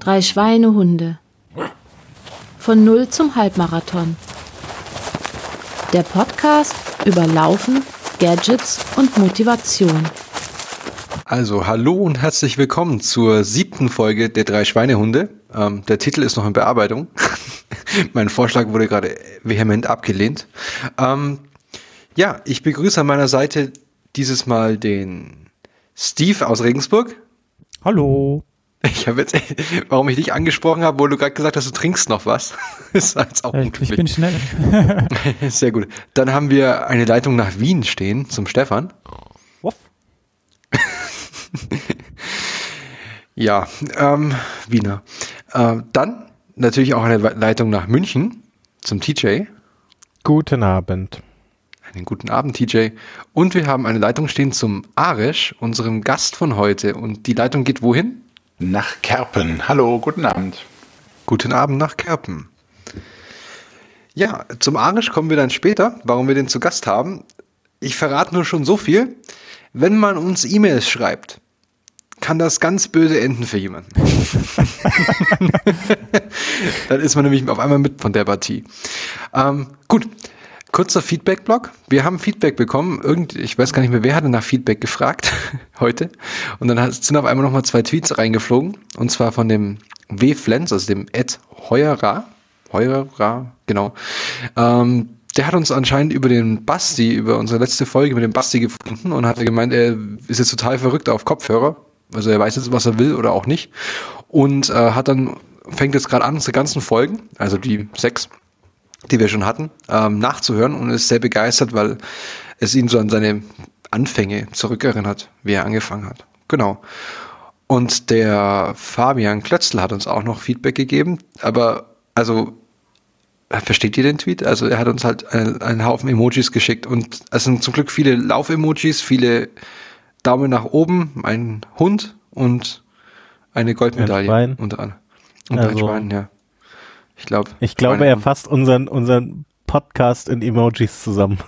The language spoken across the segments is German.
Drei Schweinehunde. Von Null zum Halbmarathon. Der Podcast über Laufen, Gadgets und Motivation. Also, hallo und herzlich willkommen zur siebten Folge der drei Schweinehunde. Ähm, der Titel ist noch in Bearbeitung. mein Vorschlag wurde gerade vehement abgelehnt. Ähm, ja, ich begrüße an meiner Seite dieses Mal den Steve aus Regensburg. Hallo. Ich habe jetzt, warum ich dich angesprochen habe, wo du gerade gesagt hast, du trinkst noch was. ist jetzt auch ich, ich bin schnell. Sehr gut. Dann haben wir eine Leitung nach Wien stehen zum Stefan. Wuff. ja, ähm, Wiener. Äh, dann natürlich auch eine Leitung nach München zum TJ. Guten Abend. Einen guten Abend, TJ. Und wir haben eine Leitung stehen zum Aresh, unserem Gast von heute. Und die Leitung geht wohin? Nach Kerpen. Hallo, guten Abend. Guten Abend nach Kerpen. Ja, zum Arisch kommen wir dann später, warum wir den zu Gast haben. Ich verrate nur schon so viel. Wenn man uns E-Mails schreibt, kann das ganz böse enden für jemanden. dann ist man nämlich auf einmal mit von der Partie. Ähm, gut, Kurzer Feedback-Blog. Wir haben Feedback bekommen. Irgend, ich weiß gar nicht mehr, wer hatte nach Feedback gefragt heute. Und dann sind auf einmal nochmal zwei Tweets reingeflogen. Und zwar von dem W-Flens, also dem Ed Heuera. Heuera, genau. Ähm, der hat uns anscheinend über den Basti, über unsere letzte Folge mit dem Basti gefunden und hat gemeint, er ist jetzt total verrückt auf Kopfhörer. Also er weiß jetzt, was er will oder auch nicht. Und äh, hat dann, fängt jetzt gerade an, unsere ganzen Folgen, also die sechs, die wir schon hatten, ähm, nachzuhören und ist sehr begeistert, weil es ihn so an seine Anfänge zurückerinnert, wie er angefangen hat. Genau. Und der Fabian Klötzl hat uns auch noch Feedback gegeben, aber also versteht ihr den Tweet? Also er hat uns halt einen, Haufen Emojis geschickt und es sind zum Glück viele Lauf-Emojis, viele Daumen nach oben, ein Hund und eine Goldmedaille ein unter anderem. Und also, ein Schwein, ja. Ich glaube. Ich glaube, er fasst unseren, unseren Podcast in Emojis zusammen.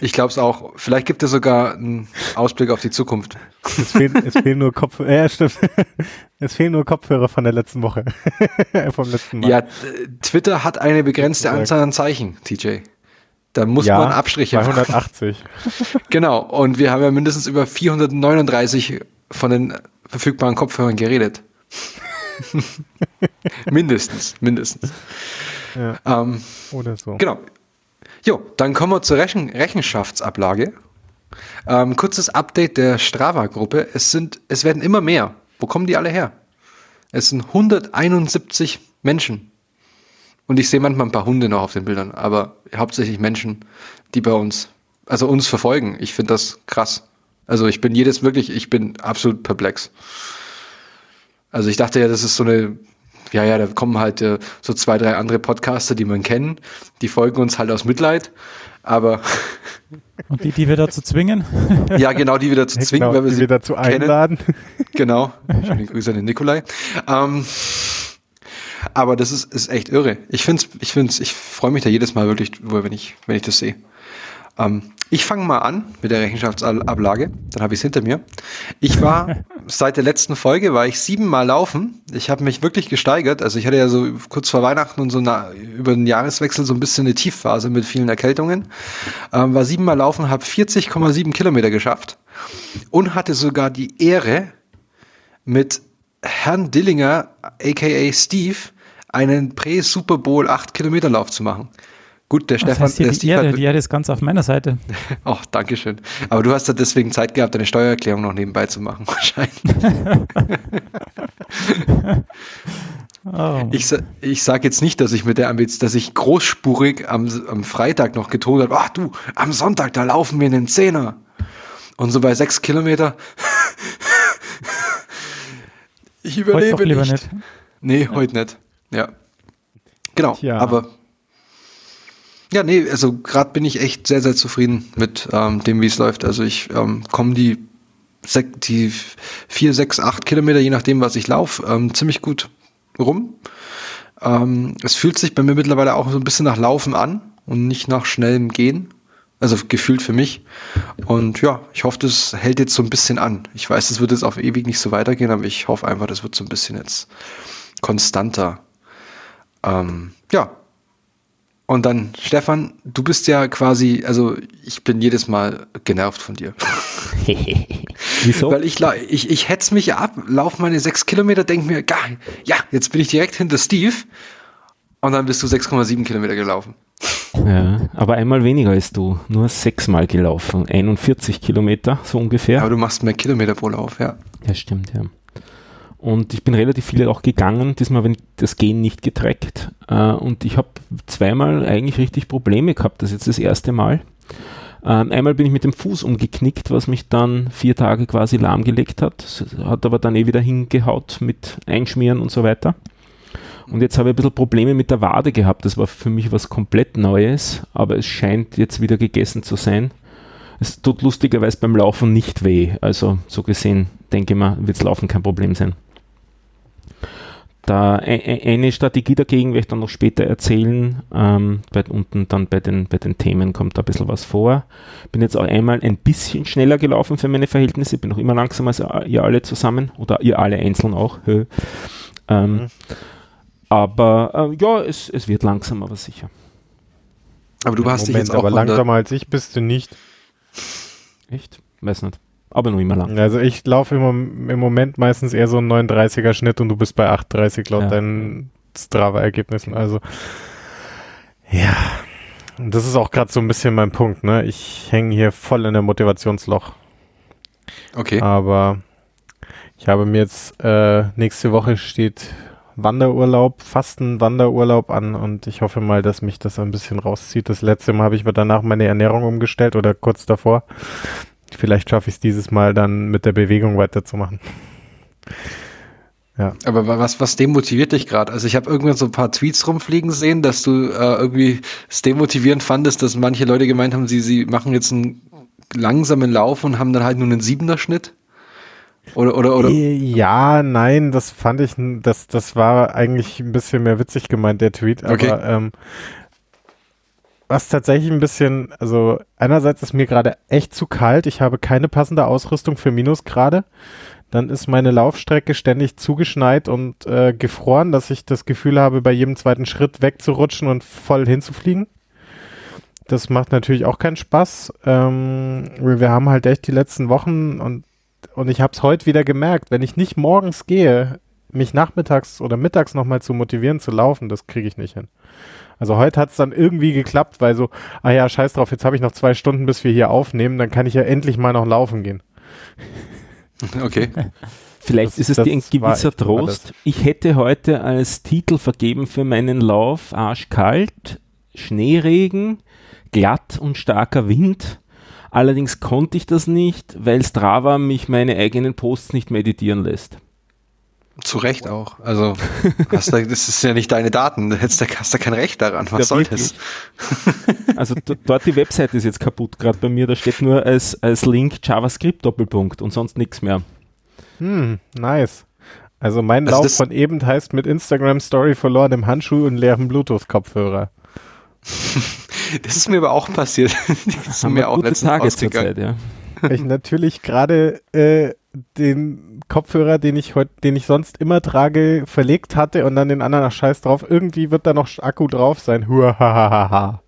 Ich glaube es auch. Vielleicht gibt es sogar einen Ausblick auf die Zukunft. Es fehlen, es fehlen nur Kopfhörer. Ja, stimmt. Es fehlen nur Kopfhörer von der letzten Woche. Vom letzten Mal. Ja, Twitter hat eine begrenzte Anzahl an Zeichen, TJ. Da muss ja, man Abstriche 280. genau. Und wir haben ja mindestens über 439 von den verfügbaren Kopfhörern geredet. mindestens, mindestens. Ja. Ähm, Oder so. Genau. Jo, dann kommen wir zur Rechen Rechenschaftsablage. Ähm, kurzes Update der Strava-Gruppe. Es sind, es werden immer mehr. Wo kommen die alle her? Es sind 171 Menschen. Und ich sehe manchmal ein paar Hunde noch auf den Bildern, aber hauptsächlich Menschen, die bei uns, also uns verfolgen. Ich finde das krass. Also ich bin jedes wirklich, ich bin absolut perplex. Also ich dachte ja, das ist so eine, ja, ja, da kommen halt äh, so zwei, drei andere Podcaster, die man kennt, die folgen uns halt aus Mitleid, aber Und die, die wir dazu zwingen? ja, genau, die wieder zu zwingen, genau, weil wir die sie wir dazu kennen. einladen. genau. Schöne Grüße an den Nikolai. Ähm, aber das ist, ist echt irre. Ich finde ich find's, ich freue mich da jedes Mal wirklich, wenn ich, wenn ich das sehe. Ähm, ich fange mal an mit der Rechenschaftsablage, dann habe ich es hinter mir. Ich war seit der letzten Folge war ich siebenmal laufen. Ich habe mich wirklich gesteigert. Also ich hatte ja so kurz vor Weihnachten und so na, über den Jahreswechsel so ein bisschen eine Tiefphase mit vielen Erkältungen. Ähm, war siebenmal laufen, habe 40,7 Kilometer geschafft und hatte sogar die Ehre mit Herrn Dillinger, aka Steve, einen Prä-Super Bowl 8 Kilometer Lauf zu machen. Gut, der Stefan, heißt der die, Erde, die Erde ist ganz auf meiner Seite. Ach, oh, danke schön. Aber du hast ja deswegen Zeit gehabt, deine Steuererklärung noch nebenbei zu machen, wahrscheinlich. oh. Ich, ich sage jetzt nicht, dass ich mit der Ambition, dass ich großspurig am, am Freitag noch getont habe, ach du, am Sonntag, da laufen wir in den Zehner. Und so bei sechs Kilometer. ich überlebe heute nicht. nicht. Nee, heute nicht. Ja. Genau, Tja. aber ja, nee, also gerade bin ich echt sehr, sehr zufrieden mit ähm, dem, wie es läuft. Also ich ähm, komme die, die vier, sechs, acht Kilometer, je nachdem, was ich laufe, ähm, ziemlich gut rum. Ähm, es fühlt sich bei mir mittlerweile auch so ein bisschen nach Laufen an und nicht nach schnellem Gehen. Also gefühlt für mich. Und ja, ich hoffe, das hält jetzt so ein bisschen an. Ich weiß, es wird jetzt auf ewig nicht so weitergehen, aber ich hoffe einfach, das wird so ein bisschen jetzt konstanter. Ähm, ja. Und dann, Stefan, du bist ja quasi, also ich bin jedes Mal genervt von dir. Wieso? Weil ich, ich, ich hetz mich ab, laufe meine sechs Kilometer, denke mir, geil, ja, jetzt bin ich direkt hinter Steve. Und dann bist du 6,7 Kilometer gelaufen. Ja, aber einmal weniger als du. Nur sechsmal gelaufen. 41 Kilometer, so ungefähr. Aber du machst mehr Kilometer pro Lauf, ja. Ja, stimmt, ja. Und ich bin relativ viele auch gegangen, diesmal wenn das Gehen nicht getrackt. Äh, und ich habe zweimal eigentlich richtig Probleme gehabt. Das ist jetzt das erste Mal. Ähm, einmal bin ich mit dem Fuß umgeknickt, was mich dann vier Tage quasi lahmgelegt hat. Hat aber dann eh wieder hingehaut mit Einschmieren und so weiter. Und jetzt habe ich ein bisschen Probleme mit der Wade gehabt. Das war für mich was komplett Neues, aber es scheint jetzt wieder gegessen zu sein. Es tut lustigerweise beim Laufen nicht weh. Also so gesehen, denke ich mal, wird das Laufen kein Problem sein. Da eine Strategie dagegen werde ich dann noch später erzählen. Ähm, bei, unten dann bei den, bei den Themen kommt da ein bisschen was vor. Bin jetzt auch einmal ein bisschen schneller gelaufen für meine Verhältnisse. Bin noch immer langsamer als ihr alle zusammen oder ihr alle einzeln auch. ähm, mhm. Aber äh, ja, es, es wird langsam, aber sicher. Aber du hast dich jetzt auch aber langsamer als ich bist du nicht. Echt? Weiß nicht. Aber nur immer lang. Also ich laufe im, im Moment meistens eher so einen 39er Schnitt und du bist bei 8,30 laut ja. deinen Strava-Ergebnissen. Also ja, und das ist auch gerade so ein bisschen mein Punkt. Ne? Ich hänge hier voll in der Motivationsloch. Okay. Aber ich habe mir jetzt äh, nächste Woche steht Wanderurlaub, Fasten-Wanderurlaub an und ich hoffe mal, dass mich das ein bisschen rauszieht. Das letzte Mal habe ich mir danach meine Ernährung umgestellt oder kurz davor. Vielleicht schaffe ich es dieses Mal dann mit der Bewegung weiterzumachen. Ja. Aber was, was demotiviert dich gerade? Also ich habe irgendwann so ein paar Tweets rumfliegen sehen, dass du äh, irgendwie es demotivierend fandest, dass manche Leute gemeint haben, sie, sie machen jetzt einen langsamen Lauf und haben dann halt nur einen Siebener Schnitt. Oder, oder, oder? Ja, nein, das fand ich, das, das war eigentlich ein bisschen mehr witzig gemeint, der Tweet. Aber okay. ähm, was tatsächlich ein bisschen, also einerseits ist mir gerade echt zu kalt. Ich habe keine passende Ausrüstung für Minusgrade. Dann ist meine Laufstrecke ständig zugeschneit und äh, gefroren, dass ich das Gefühl habe, bei jedem zweiten Schritt wegzurutschen und voll hinzufliegen. Das macht natürlich auch keinen Spaß. Ähm, wir haben halt echt die letzten Wochen und und ich habe es heute wieder gemerkt, wenn ich nicht morgens gehe, mich nachmittags oder mittags nochmal zu motivieren zu laufen, das kriege ich nicht hin. Also heute hat es dann irgendwie geklappt, weil so, ah ja, scheiß drauf, jetzt habe ich noch zwei Stunden, bis wir hier aufnehmen, dann kann ich ja endlich mal noch laufen gehen. Okay. Vielleicht das, ist es dir ein gewisser Trost. Ich hätte heute als Titel vergeben für meinen Lauf arschkalt, Schneeregen, glatt und starker Wind. Allerdings konnte ich das nicht, weil Strava mich meine eigenen Posts nicht meditieren lässt. Zu Recht auch. Also, hast du, das ist ja nicht deine Daten. Du hast, hast da kein Recht daran. Was ja, soll das? Also, dort die Webseite ist jetzt kaputt, gerade bei mir. Da steht nur als, als Link JavaScript Doppelpunkt und sonst nichts mehr. Hm, nice. Also, mein also Lauf von eben heißt mit Instagram Story verloren im Handschuh und leerem Bluetooth-Kopfhörer. Das ist mir aber auch passiert. das ist mir auch letztens Tage ausgegangen. Zeit, ja. Ich natürlich gerade äh, den Kopfhörer, den ich heute, den ich sonst immer trage, verlegt hatte und dann den anderen ach, Scheiß drauf. Irgendwie wird da noch Akku drauf sein. Huahahaha.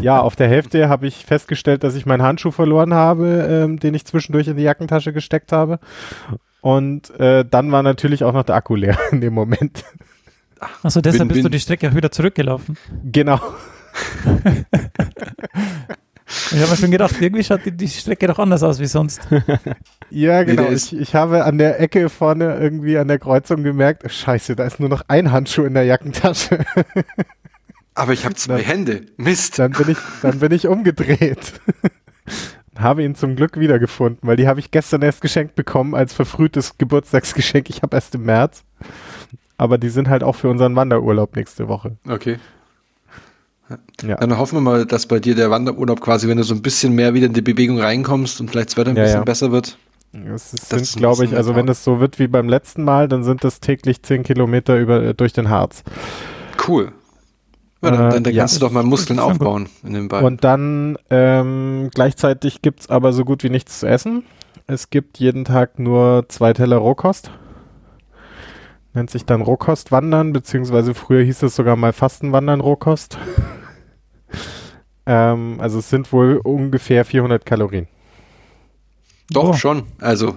ja, auf der Hälfte habe ich festgestellt, dass ich meinen Handschuh verloren habe, ähm, den ich zwischendurch in die Jackentasche gesteckt habe. Und äh, dann war natürlich auch noch der Akku leer in dem Moment. Achso, deshalb bin, bist bin. du die Strecke auch wieder zurückgelaufen. Genau. Ich habe mir schon gedacht, irgendwie schaut die, die, Strecke doch anders aus wie sonst. Ja, genau. Ich, ich habe an der Ecke vorne irgendwie an der Kreuzung gemerkt, scheiße, da ist nur noch ein Handschuh in der Jackentasche. Aber ich habe zwei dann, Hände. Mist. Dann bin ich, dann bin ich umgedreht. habe ihn zum Glück wiedergefunden, weil die habe ich gestern erst geschenkt bekommen als verfrühtes Geburtstagsgeschenk. Ich habe erst im März. Aber die sind halt auch für unseren Wanderurlaub nächste Woche. Okay. Ja. Dann hoffen wir mal, dass bei dir der Wanderurlaub quasi, wenn du so ein bisschen mehr wieder in die Bewegung reinkommst und vielleicht das Wetter ein ja, bisschen ja. besser wird. Es sind, glaube ich, also wenn es so wird wie beim letzten Mal, dann sind das täglich 10 Kilometer über, äh, durch den Harz. Cool. Ja, dann, dann, dann äh, kannst du doch mal Muskeln aufbauen in dem Bein. Und dann ähm, gleichzeitig gibt es aber so gut wie nichts zu essen. Es gibt jeden Tag nur zwei Teller Rohkost. Nennt sich dann Rohkostwandern, beziehungsweise früher hieß es sogar mal Fastenwandern Rohkost. ähm, also es sind wohl ungefähr 400 Kalorien. Doch, Oh. schon. Also,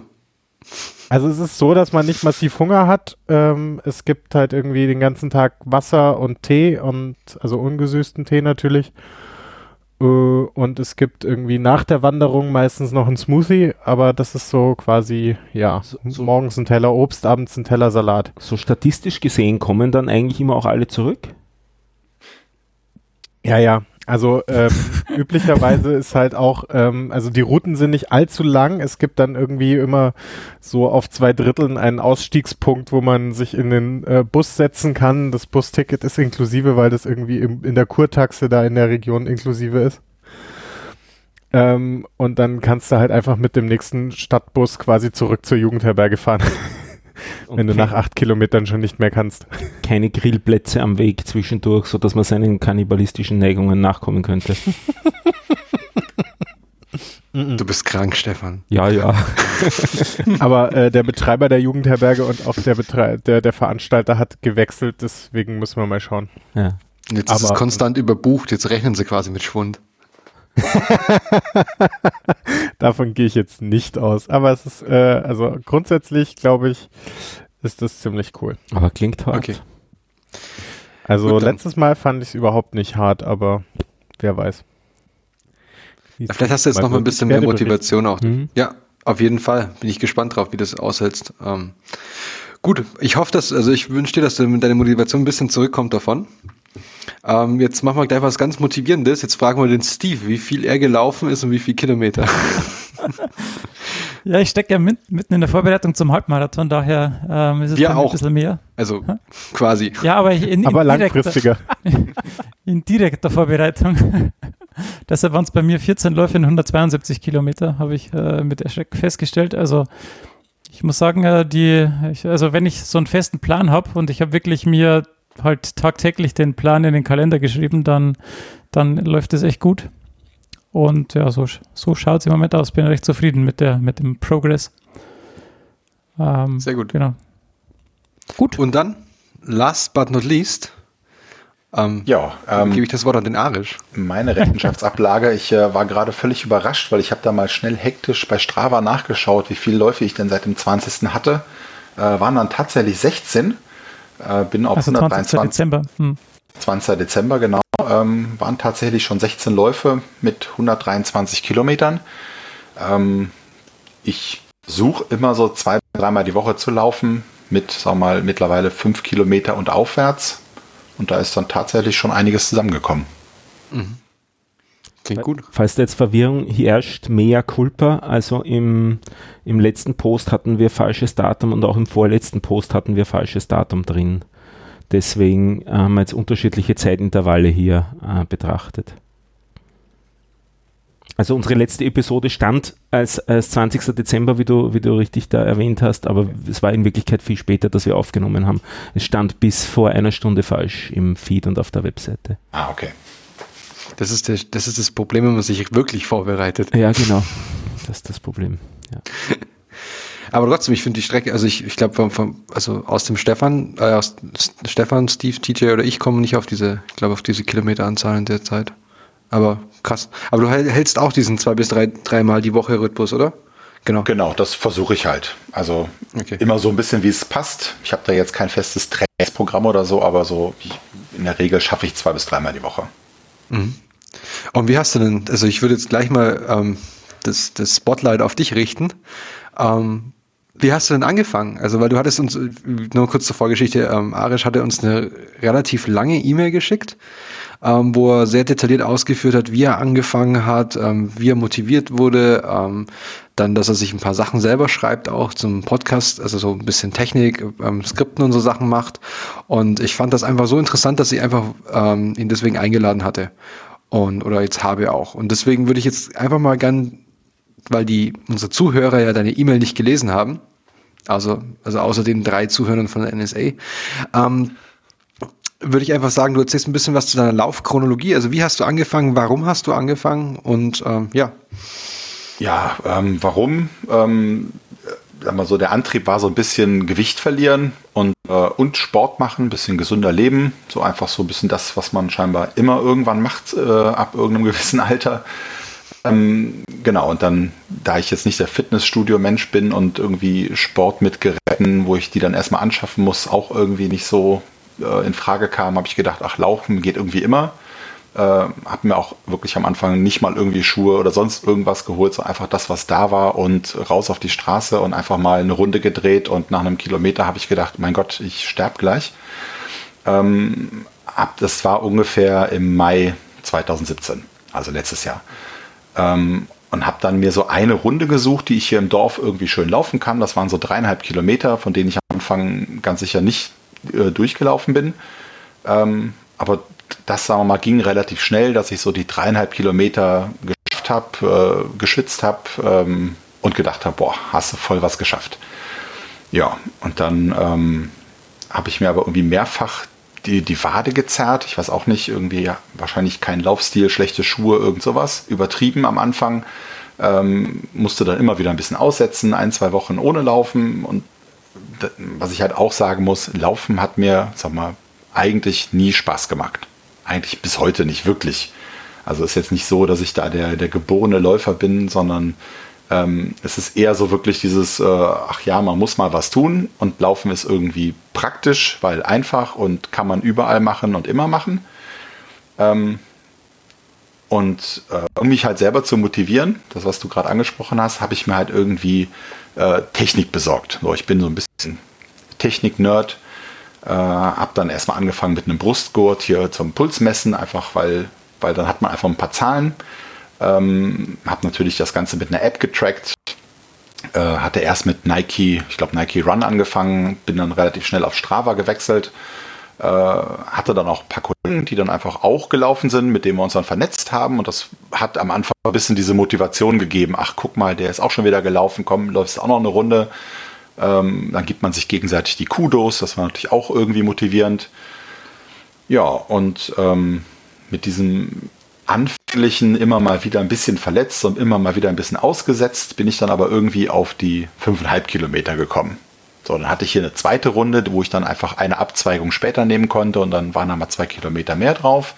Also es ist so, dass man nicht massiv Hunger hat. Ähm, es gibt halt irgendwie den ganzen Tag Wasser und Tee und also ungesüßten Tee natürlich. Äh, und es gibt irgendwie nach der Wanderung meistens noch ein Smoothie, aber das ist so quasi, ja, So- so- morgens ein Teller Obst, abends ein Teller Salat. So statistisch gesehen kommen dann eigentlich immer auch alle zurück. Ja, ja. Also ähm, üblicherweise ist halt auch, ähm, also die Routen sind nicht allzu lang. Es gibt dann irgendwie immer so auf zwei Dritteln einen Ausstiegspunkt, wo man sich in den äh, Bus setzen kann. Das Busticket ist inklusive, weil das irgendwie im, in der Kurtaxe da in der Region inklusive ist. Ähm, und dann kannst du halt einfach mit dem nächsten Stadtbus quasi zurück zur Jugendherberge fahren, wenn du nach acht Kilometern schon nicht mehr kannst. keine Grillplätze am Weg zwischendurch, sodass man seinen kannibalistischen Neigungen nachkommen könnte. du bist krank, Stefan. Ja, ja. Aber äh, der Betreiber der Jugendherberge und auch der, Betrei der, der Veranstalter hat gewechselt, deswegen müssen wir mal schauen. ja. Jetzt ist es Aber- konstant überbucht, jetzt rechnen sie quasi mit Schwund. Davon gehe ich jetzt nicht aus. Aber es ist, äh, also grundsätzlich glaube ich, ist das ziemlich cool. Aber klingt hart. Okay. Also Gut, letztes Mal fand ich es überhaupt nicht hart, aber wer weiß. Wie's Vielleicht hast du jetzt mal noch mal ein bisschen mehr. Motivation auch. Mhm. Ja, auf jeden Fall. Bin ich gespannt drauf, wie das aushältst. Ähm, gut, ich hoffe, dass, also ich wünsche dir, dass du mit deiner Motivation ein bisschen zurückkommt davon. Ähm, jetzt machen wir gleich was ganz Motivierendes. Jetzt fragen wir den Steve, wie viel er gelaufen ist und wie viel Kilometer. Ja, ich stecke ja mit, mitten in der Vorbereitung zum Halbmarathon, daher ähm, ist es ein bisschen mehr. Also quasi. Ja, aber in, in, Aber direkter, langfristiger. in direkter Vorbereitung. Deshalb waren es bei mir 14 Läufe in 172 Kilometer, habe ich äh, mit Erschreck festgestellt. Also ich muss sagen, äh, die, ich, also wenn ich so einen festen Plan habe und ich habe wirklich mir halt tagtäglich den Plan in den Kalender geschrieben, dann, dann läuft es echt gut. Und ja, so, so schaut es im Moment aus. Bin recht zufrieden mit, der, mit dem Progress. Ähm, Sehr gut. Genau. Gut. Und dann, last but not least, ähm, Ja, gebe ähm, ich das Wort an den Arisch. meine Rechenschaftsablage, ich äh, war gerade völlig überrascht, weil ich habe da mal schnell hektisch bei Strava nachgeschaut, wie viele Läufe ich denn seit dem 20. hatte. Äh, waren dann tatsächlich 16. Äh, bin auf Also 20. 123. Dezember. Hm. 20. Dezember, genau. Ähm, waren tatsächlich schon 16 Läufe mit 123 Kilometern. Ähm, ich suche immer so zwei, dreimal die Woche zu laufen mit, sag mal, mittlerweile fünf Kilometer und aufwärts. Und da ist dann tatsächlich schon einiges zusammengekommen. Klingt gut. Falls da jetzt Verwirrung herrscht, mea culpa, also im, im letzten Post hatten wir falsches Datum und auch im vorletzten Post hatten wir falsches Datum drin. Deswegen haben wir jetzt unterschiedliche Zeitintervalle hier äh, betrachtet. Also unsere letzte Episode stand als, als 20. Dezember, wie du, wie du richtig da erwähnt hast, aber es war in Wirklichkeit viel später, dass wir aufgenommen haben. Es stand bis vor einer Stunde falsch im Feed und auf der Webseite. Ah, okay. Das ist, der, das ist das Problem, wenn man sich wirklich vorbereitet. Ja, genau. Das ist das Problem. Ja. Aber trotzdem, ich finde die Strecke, also ich, ich glaube, vom, vom, also aus dem Stefan, äh, aus Stefan, Steve, TJ oder ich kommen nicht auf diese, ich glaube, auf diese Kilometeranzahlen derzeit. Aber krass. Aber du hält- hältst auch diesen zwei bis drei, dreimal die Woche Rhythmus, oder? Genau. Genau, das versuche ich halt. Also Okay. immer so ein bisschen, wie es passt. Ich habe da jetzt kein festes Trainingsprogramm oder so, aber so wie in der Regel schaffe ich zwei bis dreimal die Woche. Und wie hast du denn, also ich würde jetzt gleich mal ähm, das, das Spotlight auf dich richten. Ähm, wie hast du denn angefangen? Also, weil du hattest uns, nur kurz zur Vorgeschichte, ähm, Arish hatte uns eine relativ lange E-Mail geschickt, ähm, wo er sehr detailliert ausgeführt hat, wie er angefangen hat, ähm, wie er motiviert wurde, ähm, dann, dass er sich ein paar Sachen selber schreibt, auch zum Podcast, also so ein bisschen Technik, ähm, Skripten und so Sachen macht. Und ich fand das einfach so interessant, dass ich einfach ähm, ihn deswegen eingeladen hatte. Und, oder jetzt habe auch. Und deswegen würde ich jetzt einfach mal gern, weil die, unsere Zuhörer ja deine E-Mail nicht gelesen haben, also, also außer den drei Zuhörern von der NSA, ähm, würde ich einfach sagen, du erzählst ein bisschen was zu deiner Laufchronologie. Also wie hast du angefangen, warum hast du angefangen und ähm, ja. Ja, ähm, warum? Ähm, sag mal so, der Antrieb war so ein bisschen Gewicht verlieren und, äh, und Sport machen, ein bisschen gesünder leben. So einfach so ein bisschen das, was man scheinbar immer irgendwann macht, äh, ab irgendeinem gewissen Alter. Ähm, genau, und dann, da ich jetzt nicht der Fitnessstudio-Mensch bin und irgendwie Sport mit Geräten, wo ich die dann erstmal anschaffen muss, auch irgendwie nicht so äh, in Frage kam, habe ich gedacht, ach, Laufen geht irgendwie immer. Äh, habe mir auch wirklich am Anfang nicht mal irgendwie Schuhe oder sonst irgendwas geholt, so einfach das, was da war und raus auf die Straße und einfach mal eine Runde gedreht und nach einem Kilometer habe ich gedacht, mein Gott, ich sterbe gleich. Ähm, ab, das war ungefähr im Mai 2017, also letztes Jahr. Ähm, und habe dann mir so eine Runde gesucht, die ich hier im Dorf irgendwie schön laufen kann. Das waren so dreieinhalb Kilometer, von denen ich am Anfang ganz sicher nicht äh, durchgelaufen bin. Ähm, aber das, sagen wir mal, ging relativ schnell, dass ich so die dreieinhalb Kilometer geschafft habe, äh, geschwitzt habe ähm, und gedacht habe, boah, hast du voll was geschafft. Ja, und dann ähm, habe ich mir aber irgendwie mehrfach die, die Wade gezerrt. Ich weiß auch nicht, irgendwie ja, wahrscheinlich kein Laufstil, schlechte Schuhe, irgend sowas. Übertrieben am Anfang. Ähm, musste dann immer wieder ein bisschen aussetzen, ein, zwei Wochen ohne Laufen. Und was ich halt auch sagen muss, Laufen hat mir, sag mal, eigentlich nie Spaß gemacht. Eigentlich bis heute nicht wirklich. Also ist jetzt nicht so, dass ich da der, der geborene Läufer bin, sondern ähm, es ist eher so wirklich dieses, äh, ach ja, man muss mal was tun und Laufen ist irgendwie praktisch, weil einfach und kann man überall machen und immer machen. Ähm, und äh, um mich halt selber zu motivieren, das was du gerade angesprochen hast, habe ich mir halt irgendwie äh, Technik besorgt. So, ich bin so ein bisschen Technik-Nerd. Äh, habe dann erstmal angefangen mit einem Brustgurt hier zum Pulsmessen, einfach weil, weil dann hat man einfach ein paar Zahlen. Ähm, habe natürlich das Ganze mit einer App getrackt. Äh, hatte erst mit Nike, ich glaube Nike Run angefangen, bin dann relativ schnell auf Strava gewechselt. Äh, hatte dann auch ein paar Kollegen, die dann einfach auch gelaufen sind, mit denen wir uns dann vernetzt haben. Und das hat am Anfang ein bisschen diese Motivation gegeben. Ach, guck mal, der ist auch schon wieder gelaufen, komm, läufst auch noch eine Runde. Ähm, dann gibt man sich gegenseitig die Kudos, das war natürlich auch irgendwie motivierend. Ja, und ähm, mit diesem Anfänglichen immer mal wieder ein bisschen verletzt und immer mal wieder ein bisschen ausgesetzt, bin ich dann aber irgendwie auf die 5,5 Kilometer gekommen. So, dann hatte ich hier eine zweite Runde, wo ich dann einfach eine Abzweigung später nehmen konnte und dann waren da mal zwei Kilometer mehr drauf.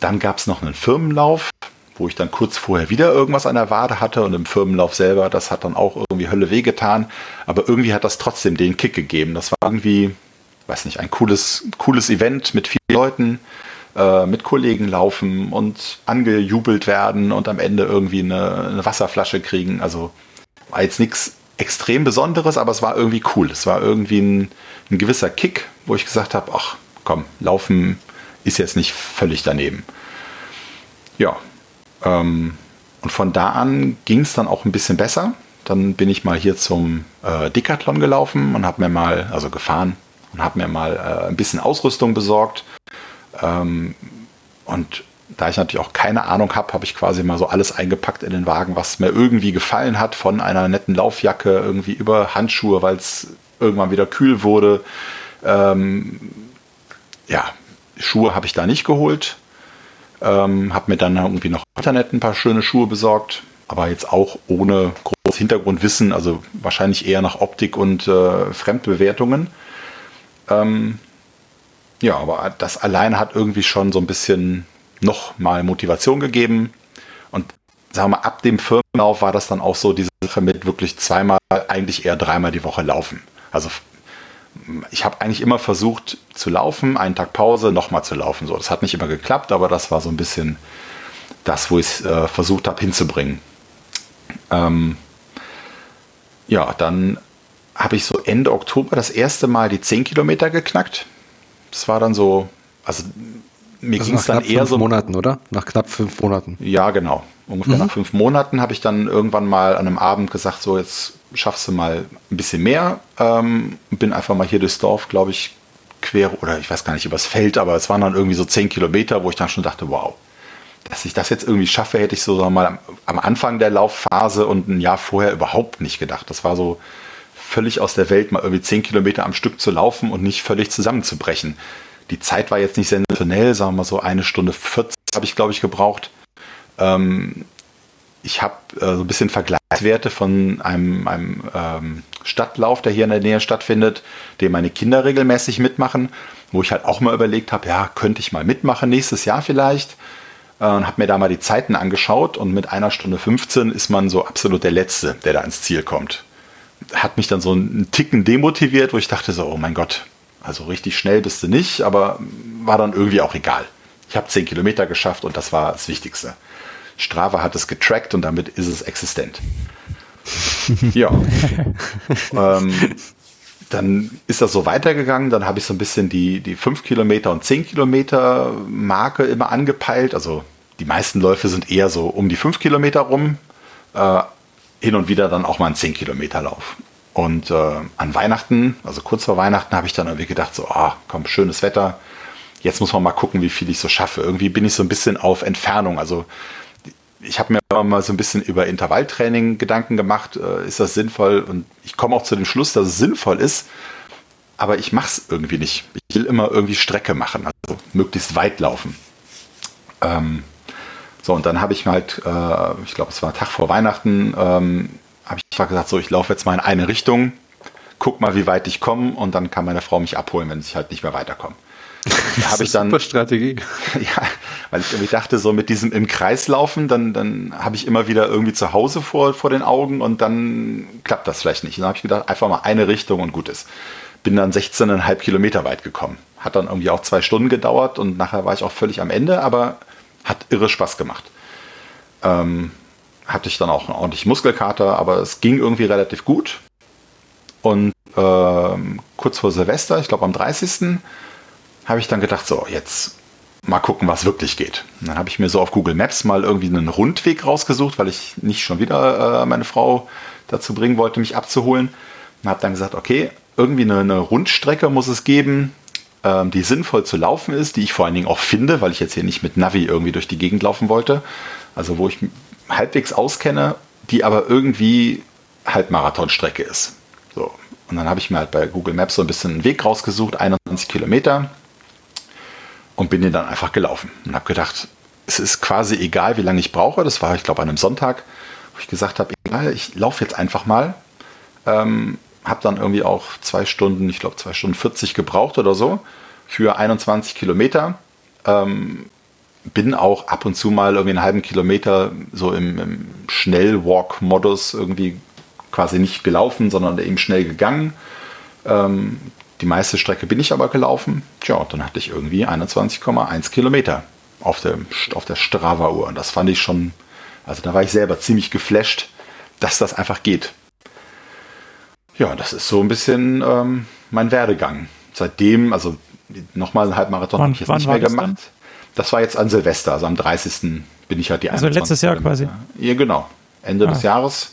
Dann gab es noch einen Firmenlauf, wo ich dann kurz vorher wieder irgendwas an der Wade hatte und im Firmenlauf selber, das hat dann auch irgendwie Hölle wehgetan. Aber irgendwie hat das trotzdem den Kick gegeben. Das war irgendwie, weiß nicht, ein cooles, cooles Event mit vielen Leuten äh, mit Kollegen laufen und angejubelt werden und am Ende irgendwie eine, eine Wasserflasche kriegen. Also war jetzt nichts extrem Besonderes, aber es war irgendwie cool. Es war irgendwie ein, ein gewisser Kick, wo ich gesagt habe, ach komm, laufen ist jetzt nicht völlig daneben. Ja. Ähm, und von da an ging es dann auch ein bisschen besser. Dann bin ich mal hier zum äh, Decathlon gelaufen und habe mir mal, also gefahren und habe mir mal äh, ein bisschen Ausrüstung besorgt ähm, und da ich natürlich auch keine Ahnung habe, habe ich quasi mal so alles eingepackt in den Wagen, was mir irgendwie gefallen hat, von einer netten Laufjacke irgendwie über Handschuhe, weil es irgendwann wieder kühl wurde. Ähm, ja, Schuhe habe ich da nicht geholt. Ähm, habe mir dann irgendwie noch im Internet ein paar schöne Schuhe besorgt, aber jetzt auch ohne großes Hintergrundwissen, also wahrscheinlich eher nach Optik und äh, Fremdbewertungen. Ähm, ja, aber das allein hat irgendwie schon so ein bisschen nochmal Motivation gegeben. Und sagen wir mal, ab dem Firmenlauf war das dann auch so diese Sache mit wirklich zweimal, eigentlich eher dreimal die Woche laufen. Also ich habe eigentlich immer versucht zu laufen, einen Tag Pause, nochmal zu laufen. So, das hat nicht immer geklappt, aber das war so ein bisschen das, wo ich es äh, versucht habe hinzubringen. Ähm, ja, dann habe ich so Ende Oktober das erste Mal die 10 Kilometer geknackt. Das war dann so, also mir ging es dann eher so. Monaten, oder? Nach knapp fünf Monaten. Ja, genau. Ungefähr mhm. nach fünf Monaten habe ich dann irgendwann mal an einem Abend gesagt, so jetzt schaffst du mal ein bisschen mehr. Ähm, bin einfach mal hier durchs Dorf, glaube ich, quer oder ich weiß gar nicht übers Feld, aber es waren dann irgendwie so zehn Kilometer, wo ich dann schon dachte, wow, dass ich das jetzt irgendwie schaffe, hätte ich so mal am, am Anfang der Laufphase und ein Jahr vorher überhaupt nicht gedacht. Das war so völlig aus der Welt, mal irgendwie zehn Kilometer am Stück zu laufen und nicht völlig zusammenzubrechen. Die Zeit war jetzt nicht sensationell, sagen wir mal so eine Stunde 40 habe ich, glaube ich, gebraucht. Ähm, ich habe äh, so ein bisschen Vergleichswerte von einem, einem ähm, Stadtlauf, der hier in der Nähe stattfindet, den meine Kinder regelmäßig mitmachen, wo ich halt auch mal überlegt habe, ja, könnte ich mal mitmachen, nächstes Jahr vielleicht. Äh, und habe mir da mal die Zeiten angeschaut und mit einer Stunde 15 ist man so absolut der Letzte, der da ins Ziel kommt. Hat mich dann so einen Ticken demotiviert, wo ich dachte so, oh mein Gott, also richtig schnell bist du nicht, aber war dann irgendwie auch egal. Ich habe 10 Kilometer geschafft und das war das Wichtigste. Strava hat es getrackt und damit ist es existent. ja. ähm, dann ist das so weitergegangen. Dann habe ich so ein bisschen die, die 5 Kilometer und 10 Kilometer Marke immer angepeilt. Also die meisten Läufe sind eher so um die 5 Kilometer rum. Äh, hin und wieder dann auch mal ein 10 Kilometer Lauf. Und äh, an Weihnachten, also kurz vor Weihnachten, habe ich dann irgendwie gedacht, so, ah, komm, schönes Wetter. Jetzt muss man mal gucken, wie viel ich so schaffe. Irgendwie bin ich so ein bisschen auf Entfernung. Also ich habe mir mal so ein bisschen über Intervalltraining Gedanken gemacht. Äh, ist das sinnvoll? Und ich komme auch zu dem Schluss, dass es sinnvoll ist. Aber ich mache es irgendwie nicht. Ich will immer irgendwie Strecke machen, also möglichst weit laufen. Ähm, so, und dann habe ich mir halt, äh, ich glaube, es war Tag vor Weihnachten, ähm, habe ich gesagt, so, ich laufe jetzt mal in eine Richtung, guck mal, wie weit ich komme und dann kann meine Frau mich abholen, wenn ich halt nicht mehr weiterkomme. Da habe ich dann. Super Strategie. Ja, weil ich irgendwie dachte, so mit diesem im Kreis laufen, dann, dann habe ich immer wieder irgendwie zu Hause vor, vor den Augen und dann klappt das vielleicht nicht. Und dann habe ich gedacht, einfach mal eine Richtung und gut ist. Bin dann 16,5 Kilometer weit gekommen. Hat dann irgendwie auch zwei Stunden gedauert und nachher war ich auch völlig am Ende, aber hat irre Spaß gemacht. Ähm, hatte ich dann auch einen ordentlichen Muskelkater, aber es ging irgendwie relativ gut. Und ähm, kurz vor Silvester, ich glaube am 30 habe ich dann gedacht, so, jetzt mal gucken, was wirklich geht. Und dann habe ich mir so auf Google Maps mal irgendwie einen Rundweg rausgesucht, weil ich nicht schon wieder äh, meine Frau dazu bringen wollte, mich abzuholen. Und habe dann gesagt, okay, irgendwie eine, eine Rundstrecke muss es geben, ähm, die sinnvoll zu laufen ist, die ich vor allen Dingen auch finde, weil ich jetzt hier nicht mit Navi irgendwie durch die Gegend laufen wollte. Also wo ich halbwegs auskenne, die aber irgendwie Halbmarathonstrecke ist. So. Und dann habe ich mir halt bei Google Maps so ein bisschen einen Weg rausgesucht, 21 Kilometer und bin den dann einfach gelaufen und habe gedacht, es ist quasi egal, wie lange ich brauche. Das war, ich glaube, an einem Sonntag, wo ich gesagt habe, egal, ich laufe jetzt einfach mal. Ähm, habe dann irgendwie auch zwei Stunden, ich glaube zwei Stunden 40 gebraucht oder so für 21 Kilometer. Ähm, bin auch ab und zu mal irgendwie einen halben Kilometer so im, im Schnellwalk-Modus irgendwie quasi nicht gelaufen, sondern eben schnell gegangen. Ähm, die meiste Strecke bin ich aber gelaufen. Tja, und dann hatte ich irgendwie 21,1 Kilometer auf der, auf der Strava-Uhr. Und das fand ich schon, also da war ich selber ziemlich geflasht, dass das einfach geht. Ja, das ist so ein bisschen ähm, mein Werdegang. Seitdem, also nochmal ein Halbmarathon habe ich jetzt nicht mehr gemacht. Dann? Das war jetzt an Silvester, also am 30. bin ich halt die Also letztes Jahr quasi. Ja, genau. Ende ah. des Jahres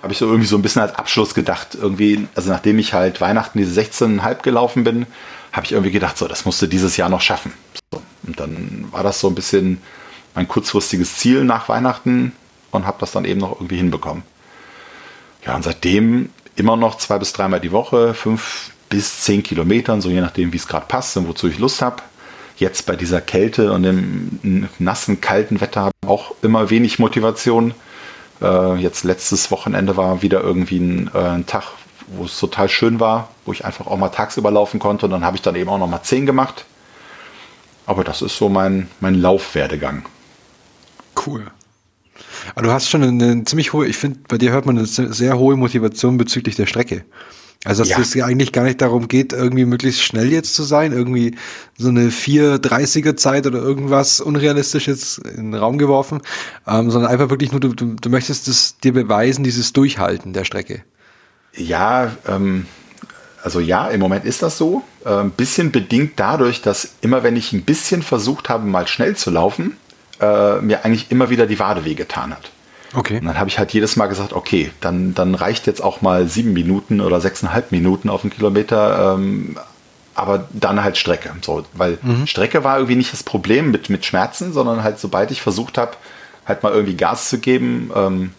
habe ich so irgendwie so ein bisschen als Abschluss gedacht. Irgendwie, also nachdem ich halt Weihnachten diese 16,5 gelaufen bin, habe ich irgendwie gedacht, so, das musst du dieses Jahr noch schaffen. So. Und dann war das so ein bisschen mein kurzfristiges Ziel nach Weihnachten und habe das dann eben noch irgendwie hinbekommen. Ja, und seitdem immer noch zwei bis dreimal die Woche, fünf bis zehn Kilometern, so je nachdem, wie es gerade passt und wozu ich Lust habe. Jetzt bei dieser Kälte und dem nassen, kalten Wetter habe auch immer wenig Motivation äh, jetzt letztes Wochenende war wieder irgendwie ein, äh, ein Tag, wo es total schön war, wo ich einfach auch mal tagsüber laufen konnte und dann habe ich dann eben auch noch mal 10 gemacht. Aber das ist so mein, mein Laufwerdegang. Cool. Aber du hast schon eine ziemlich hohe, ich finde, bei dir hört man eine sehr hohe Motivation bezüglich der Strecke. Also dass ja. es ja eigentlich gar nicht darum geht, irgendwie möglichst schnell jetzt zu sein, irgendwie so eine 430er Zeit oder irgendwas Unrealistisches in den Raum geworfen, ähm, sondern einfach wirklich nur, du, du, du möchtest es dir beweisen, dieses Durchhalten der Strecke. Ja, ähm, also ja, im Moment ist das so. Ein äh, bisschen bedingt dadurch, dass immer wenn ich ein bisschen versucht habe, mal schnell zu laufen, äh, mir eigentlich immer wieder die Wade wehgetan hat. Okay. Und dann habe ich halt jedes Mal gesagt, okay, dann, dann reicht jetzt auch mal sieben Minuten oder sechseinhalb Minuten auf einen Kilometer, ähm, aber dann halt Strecke. So, weil mhm. Strecke war irgendwie nicht das Problem mit, mit Schmerzen, sondern halt sobald ich versucht habe, halt mal irgendwie Gas zu geben, ähm,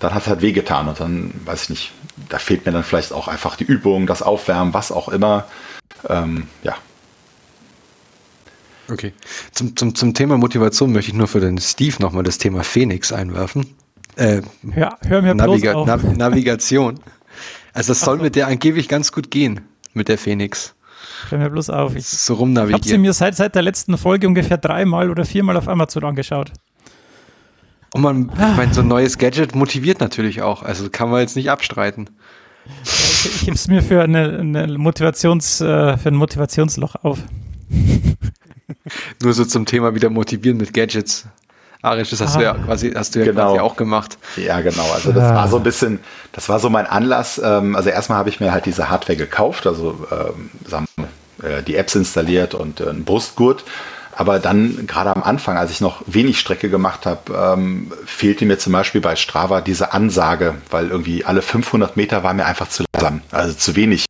dann hat es halt wehgetan und dann, weiß ich nicht, da fehlt mir dann vielleicht auch einfach die Übung, das Aufwärmen, was auch immer. Ähm, ja, Okay. Zum, zum, zum Thema Motivation möchte ich nur für den Steve nochmal das Thema Phoenix einwerfen. Äh, hör, hör mir Naviga bloß auf. Nav Navigation. Also das soll mit der angeblich ganz gut gehen, mit der Phoenix. Hör mir bloß auf. Ich, so rumnavigieren. Ich habe sie mir seit, seit der letzten Folge ungefähr dreimal oder viermal auf Amazon angeschaut. Und man, ich meine, so ein neues Gadget motiviert natürlich auch. Also kann man jetzt nicht abstreiten. Ich, ich gebe es mir für, eine, eine Motivations, äh, für ein Motivationsloch auf. Nur so zum Thema wieder motivieren mit Gadgets. Arisch, das hast ah. du ja quasi, hast du ja genau. quasi auch gemacht. Ja, genau. Also das ah. war so ein bisschen, das war so mein Anlass. Ähm, also erstmal habe ich mir halt diese Hardware gekauft, also ähm, äh, die Apps installiert und äh, einen Brustgurt. Aber dann, gerade am Anfang, als ich noch wenig Strecke gemacht habe, ähm, fehlte mir zum Beispiel bei Strava diese Ansage, weil irgendwie alle 500 Meter war mir einfach zu langsam, also zu wenig.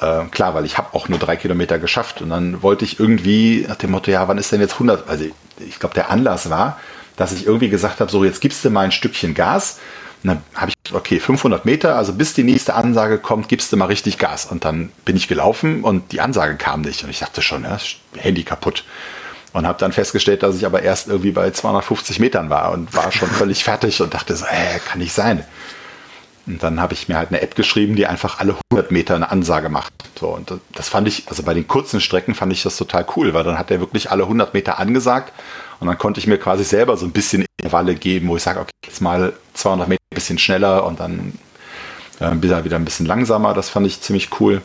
Äh, klar, weil ich habe auch nur drei Kilometer geschafft und dann wollte ich irgendwie nach dem Motto, ja, wann ist denn jetzt 100? Also ich glaube, der Anlass war, dass ich irgendwie gesagt habe, so jetzt gibst du mal ein Stückchen Gas. Und dann habe ich, okay, 500 Meter, also bis die nächste Ansage kommt, gibst du mal richtig Gas. Und dann bin ich gelaufen und die Ansage kam nicht. Und ich dachte schon, ja, Handy kaputt. Und habe dann festgestellt, dass ich aber erst irgendwie bei 250 Metern war und war schon völlig fertig und dachte so, äh, kann nicht sein. Und dann habe ich mir halt eine App geschrieben, die einfach alle 100 Meter eine Ansage macht. So, und das fand ich, also bei den kurzen Strecken fand ich das total cool, weil dann hat er wirklich alle 100 Meter angesagt und dann konnte ich mir quasi selber so ein bisschen Intervalle geben, wo ich sage, okay, jetzt mal 200 Meter ein bisschen schneller und dann äh, wieder ein bisschen langsamer. Das fand ich ziemlich cool.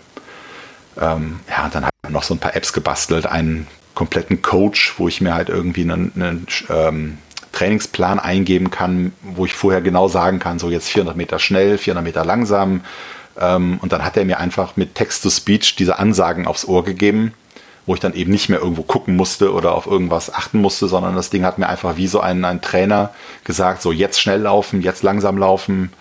Ähm, ja, und dann habe ich noch so ein paar Apps gebastelt, einen kompletten Coach, wo ich mir halt irgendwie einen, einen ähm, Trainingsplan eingeben kann, wo ich vorher genau sagen kann, so jetzt 400 Meter schnell, 400 Meter langsam. Ähm, und dann hat er mir einfach mit Text-to-Speech diese Ansagen aufs Ohr gegeben wo ich dann eben nicht mehr irgendwo gucken musste oder auf irgendwas achten musste, sondern das Ding hat mir einfach wie so ein, ein Trainer gesagt, so jetzt schnell laufen, jetzt langsam laufen.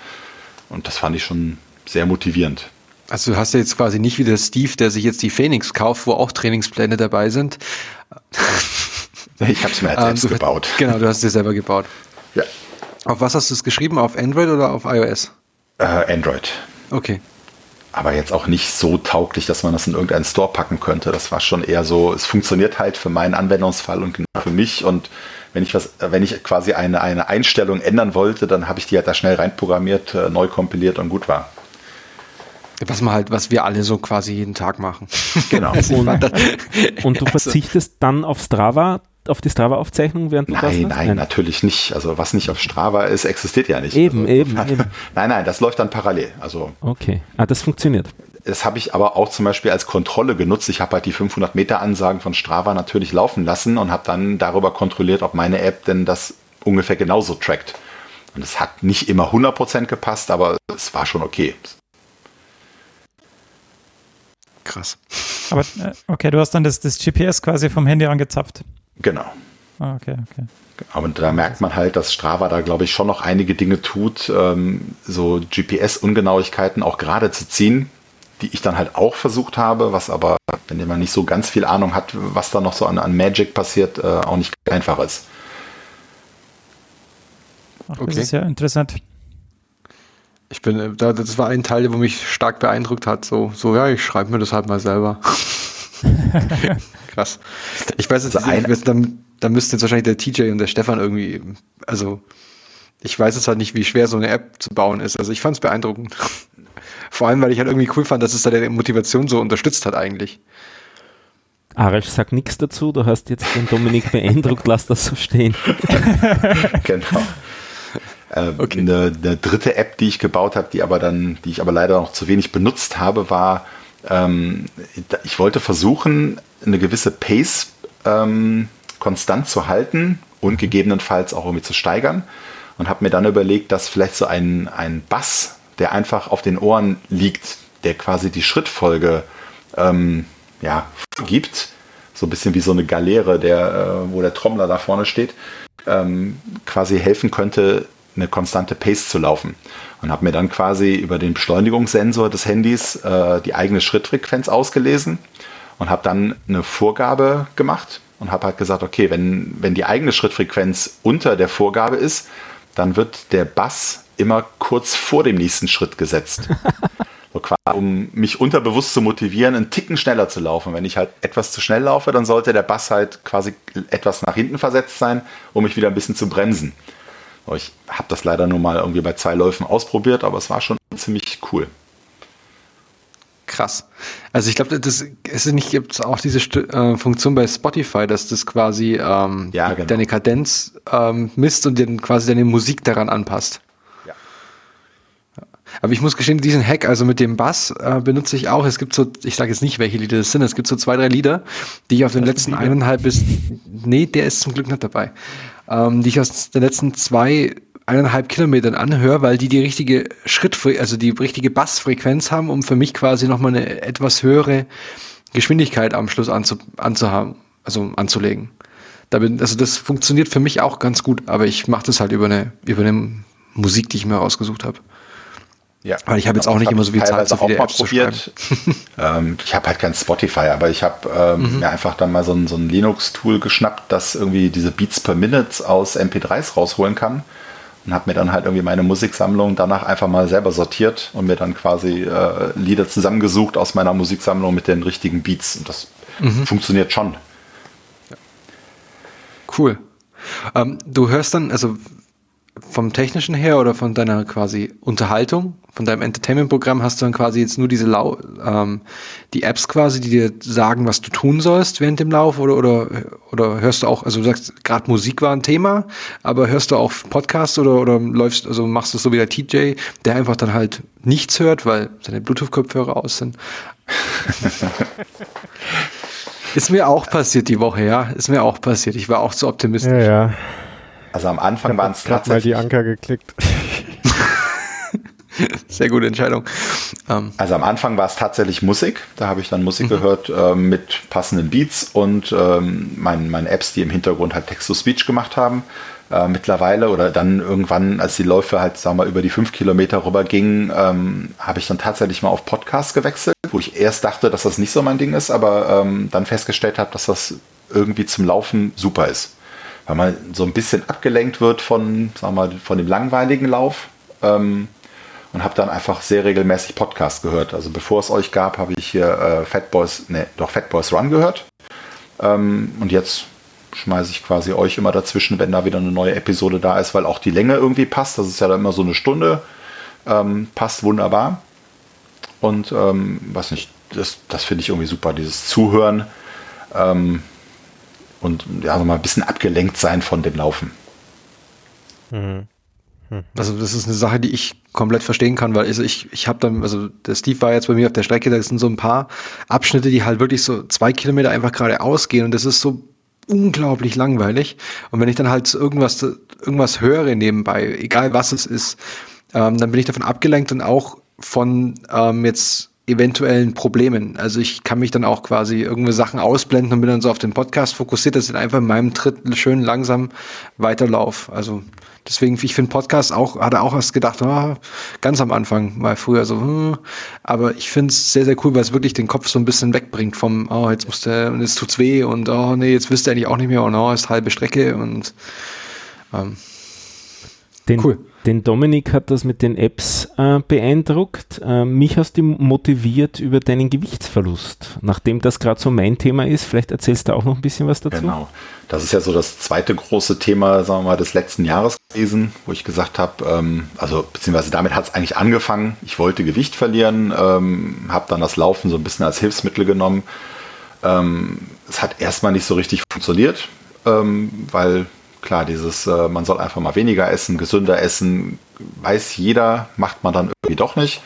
Und das fand ich schon sehr motivierend. Also du hast ja jetzt quasi nicht wie der Steve, der sich jetzt die Phoenix kauft, wo auch Trainingspläne dabei sind. ich habe es mir halt ähm, selbst gebaut. Genau, du hast es selber gebaut. Ja. Auf was hast du es geschrieben? Auf Android oder auf iOS? Äh, Android. Okay aber jetzt auch nicht so tauglich, dass man das in irgendeinen Store packen könnte. Das war schon eher so, es funktioniert halt für meinen Anwendungsfall und genau für mich. Und wenn ich was, wenn ich quasi eine, eine Einstellung ändern wollte, dann habe ich die halt da schnell reinprogrammiert, äh, neu kompiliert und gut war. Was man halt, was wir alle so quasi jeden Tag machen. Genau. und, und du verzichtest dann auf Strava, auf die Strava-Aufzeichnung während du nein, das Nein, nein, natürlich nicht. Also was nicht auf Strava ist, existiert ja nicht. Eben, also, eben, eben. Nein, nein, das läuft dann parallel. Also okay, ah, das funktioniert. Das habe ich aber auch zum Beispiel als Kontrolle genutzt. Ich habe halt die 500 Meter Ansagen von Strava natürlich laufen lassen und habe dann darüber kontrolliert, ob meine App denn das ungefähr genauso trackt. Und es hat nicht immer 100% gepasst, aber es war schon okay. Krass. Aber okay, du hast dann das, das GPS quasi vom Handy angezapft. Genau. Ah, okay, okay. Aber da merkt man halt, dass Strava da, glaube ich, schon noch einige Dinge tut, ähm, so GPS-Ungenauigkeiten auch gerade zu ziehen, die ich dann halt auch versucht habe, was aber, wenn man nicht so ganz viel Ahnung hat, was da noch so an, an Magic passiert, äh, auch nicht einfach ist. Ach, das okay. ist ja interessant. Ich bin, äh, das war ein Teil, wo mich stark beeindruckt hat. So, so ja, ich schreibe mir das halt mal selber. Krass. Ich weiß jetzt, also nicht, da, da müssten jetzt wahrscheinlich der TJ und der Stefan irgendwie, also ich weiß jetzt halt nicht, wie schwer so eine App zu bauen ist. Also ich fand es beeindruckend. Vor allem, weil ich halt irgendwie cool fand, dass es da der Motivation so unterstützt hat eigentlich. Arash sagt nichts dazu, du hast jetzt den Dominik beeindruckt, lass das so stehen. genau. Äh, okay. eine, eine, dritte App, die ich gebaut habe, die aber dann, die ich aber leider noch zu wenig benutzt habe, war, ähm, ich wollte versuchen, eine gewisse Pace ähm, konstant zu halten und gegebenenfalls auch irgendwie zu steigern. Und habe mir dann überlegt, dass vielleicht so ein, ein Bass, der einfach auf den Ohren liegt, der quasi die Schrittfolge ähm, ja, gibt, so ein bisschen wie so eine Galeere, der, äh, wo der Trommler da vorne steht, ähm, quasi helfen könnte, eine konstante Pace zu laufen. Und habe mir dann quasi über den Beschleunigungssensor des Handys äh, die eigene Schrittfrequenz ausgelesen und habe dann eine Vorgabe gemacht und habe halt gesagt, okay, wenn, wenn die eigene Schrittfrequenz unter der Vorgabe ist, dann wird der Bass immer kurz vor dem nächsten Schritt gesetzt. so quasi, um mich unterbewusst zu motivieren, einen Ticken schneller zu laufen. Wenn ich halt etwas zu schnell laufe, dann sollte der Bass halt quasi etwas nach hinten versetzt sein, um mich wieder ein bisschen zu bremsen. Ich habe das leider nur mal irgendwie bei zwei Läufen ausprobiert, aber es war schon ziemlich cool. Krass. Also ich glaube, das ist nicht gibt auch diese äh, Funktion bei Spotify, dass das quasi ähm, ja, genau. deine Kadenz ähm, misst und dann quasi deine Musik daran anpasst. Ja. Aber ich muss gestehen, diesen Hack, also mit dem Bass, äh, benutze ich auch. Es gibt so, ich sage jetzt nicht, welche Lieder das sind, es gibt so zwei, drei Lieder, die ich auf den letzten eineinhalb bis, nee, der ist zum Glück nicht dabei, ähm, die ich aus den letzten zwei eineinhalb Kilometern anhöre, weil die die richtige Schritt, also die richtige Bassfrequenz haben, um für mich quasi nochmal eine etwas höhere Geschwindigkeit am Schluss anzu, anzuhaben, also anzulegen. Da bin, also das funktioniert für mich auch ganz gut, aber ich mache das halt über eine, über eine Musik, die ich mir rausgesucht habe. Ja, Weil ich habe jetzt auch nicht immer so viel Zeit, so viele Apps probiert. ähm, ich habe halt kein Spotify, aber ich habe ähm, mhm. mir einfach dann mal so ein, so ein Linux-Tool geschnappt, das irgendwie diese Beats per Minute aus MP3s rausholen kann und habe mir dann halt irgendwie meine Musiksammlung danach einfach mal selber sortiert und mir dann quasi äh, Lieder zusammengesucht aus meiner Musiksammlung mit den richtigen Beats. Und das mhm. funktioniert schon. Cool. Ähm, du hörst dann, also vom technischen her oder von deiner quasi Unterhaltung, von deinem Entertainment-Programm hast du dann quasi jetzt nur diese Lau ähm, die Apps quasi, die dir sagen, was du tun sollst während dem Lauf oder oder oder hörst du auch, also du sagst gerade Musik war ein Thema, aber hörst du auch Podcasts oder oder läufst, also machst du so wie der TJ, der einfach dann halt nichts hört, weil seine Bluetooth-Kopfhörer aus sind. Ist mir auch passiert die Woche, ja. Ist mir auch passiert. Ich war auch zu optimistisch. Ja, ja. Also am Anfang waren es tatsächlich... mal die Anker geklickt. Sehr gute Entscheidung. Ähm. Also am Anfang war es tatsächlich Musik. Da habe ich dann Musik mhm. gehört äh, mit passenden Beats und ähm, meinen mein Apps, die im Hintergrund halt Text-to-Speech gemacht haben. Äh, mittlerweile oder dann irgendwann, als die Läufe halt, sagen wir, über die fünf Kilometer rüber gingen, ähm, habe ich dann tatsächlich mal auf Podcast gewechselt, wo ich erst dachte, dass das nicht so mein Ding ist, aber ähm, dann festgestellt habe, dass das irgendwie zum Laufen super ist weil man so ein bisschen abgelenkt wird von, sagen wir mal, von dem langweiligen Lauf. Ähm, und habe dann einfach sehr regelmäßig Podcast gehört. Also bevor es euch gab, habe ich hier äh, Fat Boys, ne, doch Fat Boys Run gehört. Ähm, und jetzt schmeiße ich quasi euch immer dazwischen, wenn da wieder eine neue Episode da ist, weil auch die Länge irgendwie passt. Das ist ja dann immer so eine Stunde. Ähm, passt wunderbar. Und ähm, was nicht, das, das finde ich irgendwie super, dieses Zuhören. Ähm, und ja, so mal ein bisschen abgelenkt sein von dem Laufen. Mhm. Also das ist eine Sache, die ich komplett verstehen kann, weil also ich, ich habe dann, also der Steve war jetzt bei mir auf der Strecke, da sind so ein paar Abschnitte, die halt wirklich so zwei Kilometer einfach geradeaus gehen und das ist so unglaublich langweilig. Und wenn ich dann halt irgendwas, irgendwas höre nebenbei, egal was es ist, ähm, dann bin ich davon abgelenkt und auch von ähm, jetzt eventuellen Problemen. Also ich kann mich dann auch quasi irgendwie Sachen ausblenden und bin dann so auf den Podcast fokussiert, dass ich einfach in meinem Tritt schön langsam weiterlauf. Also deswegen, ich finde Podcast auch, hatte auch erst gedacht, oh, ganz am Anfang, mal früher so, hm. aber ich finde es sehr, sehr cool, weil es wirklich den Kopf so ein bisschen wegbringt vom, oh, jetzt muss der, und jetzt tut's weh und oh nee, jetzt wisst ihr eigentlich auch nicht mehr und oh, ist halbe Strecke und ähm, den, cool. Den Dominik hat das mit den Apps äh, beeindruckt. Äh, mich hast du motiviert über deinen Gewichtsverlust. Nachdem das gerade so mein Thema ist, vielleicht erzählst du auch noch ein bisschen was dazu. Genau. Das ist ja so das zweite große Thema, sagen wir mal, des letzten Jahres gewesen, wo ich gesagt habe, ähm, also beziehungsweise damit hat es eigentlich angefangen. Ich wollte Gewicht verlieren, ähm, habe dann das Laufen so ein bisschen als Hilfsmittel genommen. Ähm, es hat erstmal nicht so richtig funktioniert, ähm, weil Klar, dieses, äh, man soll einfach mal weniger essen, gesünder essen, weiß jeder, macht man dann irgendwie doch nicht.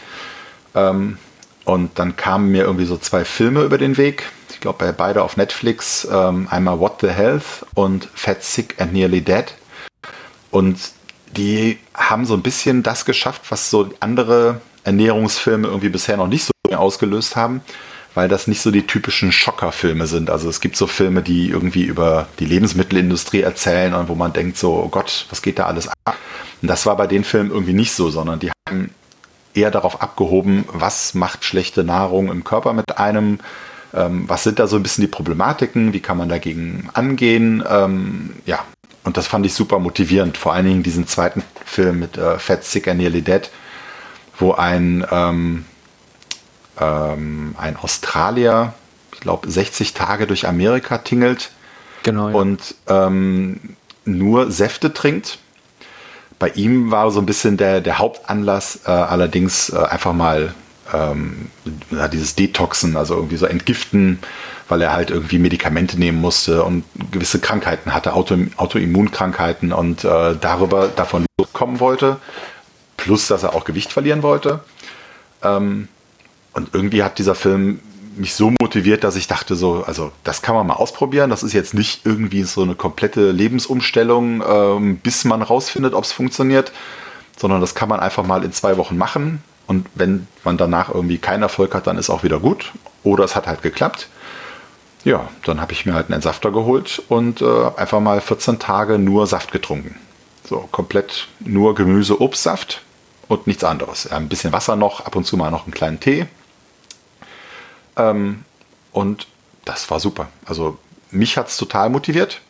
Ähm, und dann kamen mir irgendwie so zwei Filme über den Weg. Ich glaube, beide auf Netflix. Ähm, einmal What the Health und Fat Sick and Nearly Dead. Und die haben so ein bisschen das geschafft, was so andere Ernährungsfilme irgendwie bisher noch nicht so ausgelöst haben weil das nicht so die typischen Schockerfilme sind. Also es gibt so Filme, die irgendwie über die Lebensmittelindustrie erzählen und wo man denkt so, oh Gott, was geht da alles ab? Und das war bei den Filmen irgendwie nicht so, sondern die haben eher darauf abgehoben, was macht schlechte Nahrung im Körper mit einem, ähm, was sind da so ein bisschen die Problematiken, wie kann man dagegen angehen, ähm, ja. Und das fand ich super motivierend, vor allen Dingen diesen zweiten Film mit äh, Fat, Sick and Nearly Dead, wo ein ähm, ähm, ein Australier, ich glaube, 60 Tage durch Amerika tingelt genau, ja. und ähm, nur Säfte trinkt. bei ihm war so ein bisschen der, der Hauptanlass äh, allerdings äh, einfach mal ähm, dieses Detoxen, also irgendwie so entgiften, weil er halt irgendwie Medikamente nehmen musste und gewisse Krankheiten hatte, Auto, Autoimmunkrankheiten und äh, darüber davon loskommen wollte, plus dass er auch Gewicht verlieren wollte. Ähm, und irgendwie hat dieser Film mich so motiviert, dass ich dachte so, also das kann man mal ausprobieren. Das ist jetzt nicht irgendwie so eine komplette Lebensumstellung, ähm, bis man rausfindet, ob es funktioniert, sondern das kann man einfach mal in zwei Wochen machen. Und wenn man danach irgendwie keinen Erfolg hat, dann ist auch wieder gut. Oder es hat halt geklappt. Ja, dann habe ich mir halt einen Entsafter geholt und äh, einfach mal 14 Tage nur Saft getrunken. So komplett nur Gemüse, Obstsaft und nichts anderes. Ein bisschen Wasser noch, ab und zu mal noch einen kleinen Tee. Ähm, und das war super. Also mich hat es total motiviert.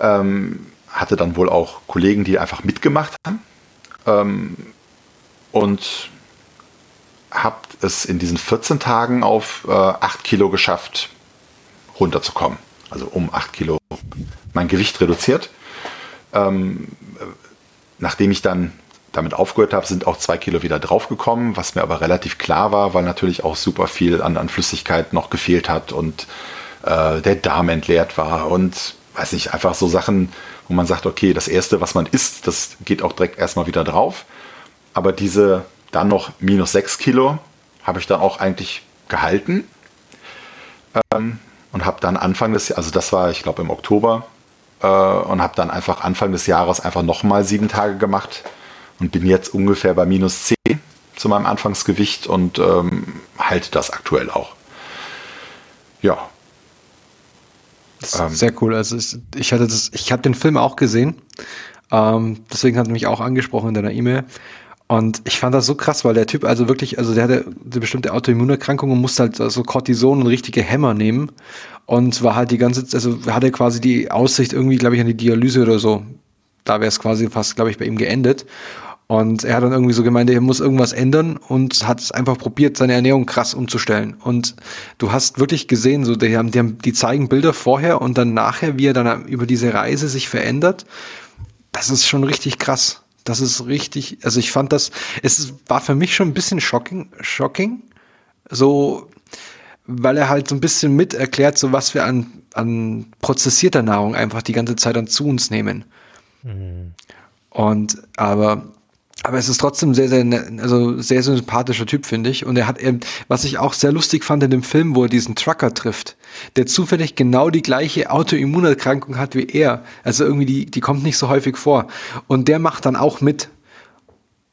Ähm, hatte dann wohl auch Kollegen, die einfach mitgemacht haben. Ähm, und habe es in diesen 14 Tagen auf äh, 8 Kilo geschafft, runterzukommen. Also um 8 Kilo mein Gewicht reduziert. Ähm, nachdem ich dann damit aufgehört habe, sind auch zwei Kilo wieder draufgekommen, was mir aber relativ klar war, weil natürlich auch super viel an, an Flüssigkeit noch gefehlt hat und äh, der Darm entleert war und weiß nicht, einfach so Sachen, wo man sagt, okay, das Erste, was man isst, das geht auch direkt erstmal wieder drauf. Aber diese dann noch minus sechs Kilo habe ich dann auch eigentlich gehalten ähm, und habe dann Anfang des, also das war, ich glaube, im Oktober äh, und habe dann einfach Anfang des Jahres einfach nochmal sieben Tage gemacht und bin jetzt ungefähr bei minus 10 zu meinem Anfangsgewicht und ähm, halte das aktuell auch. Ja. Ähm, sehr cool. Also ich, hatte das, ich habe den Film auch gesehen. Ähm, deswegen hat er mich auch angesprochen in deiner E-Mail. Und ich fand das so krass, weil der Typ also wirklich, also der hatte eine bestimmte Autoimmunerkrankung und musste halt so also Cortison und richtige Hämmer nehmen. Und war halt die ganze, also hatte quasi die Aussicht irgendwie, glaube ich, an die Dialyse oder so. Da wäre es quasi fast, glaube ich, bei ihm geendet. Und er hat dann irgendwie so gemeint, er muss irgendwas ändern und hat es einfach probiert, seine Ernährung krass umzustellen. Und du hast wirklich gesehen, so die haben, die haben, die zeigen Bilder vorher und dann nachher, wie er dann über diese Reise sich verändert. Das ist schon richtig krass. Das ist richtig, also ich fand das, es war für mich schon ein bisschen shocking, shocking. So, weil er halt so ein bisschen mit erklärt, so was wir an, an prozessierter Nahrung einfach die ganze Zeit dann zu uns nehmen. Mhm. Und aber aber es ist trotzdem sehr, sehr, ne, also sehr sympathischer Typ, finde ich. Und er hat, eben, was ich auch sehr lustig fand in dem Film, wo er diesen Trucker trifft, der zufällig genau die gleiche Autoimmunerkrankung hat wie er. Also irgendwie, die, die kommt nicht so häufig vor. Und der macht dann auch mit.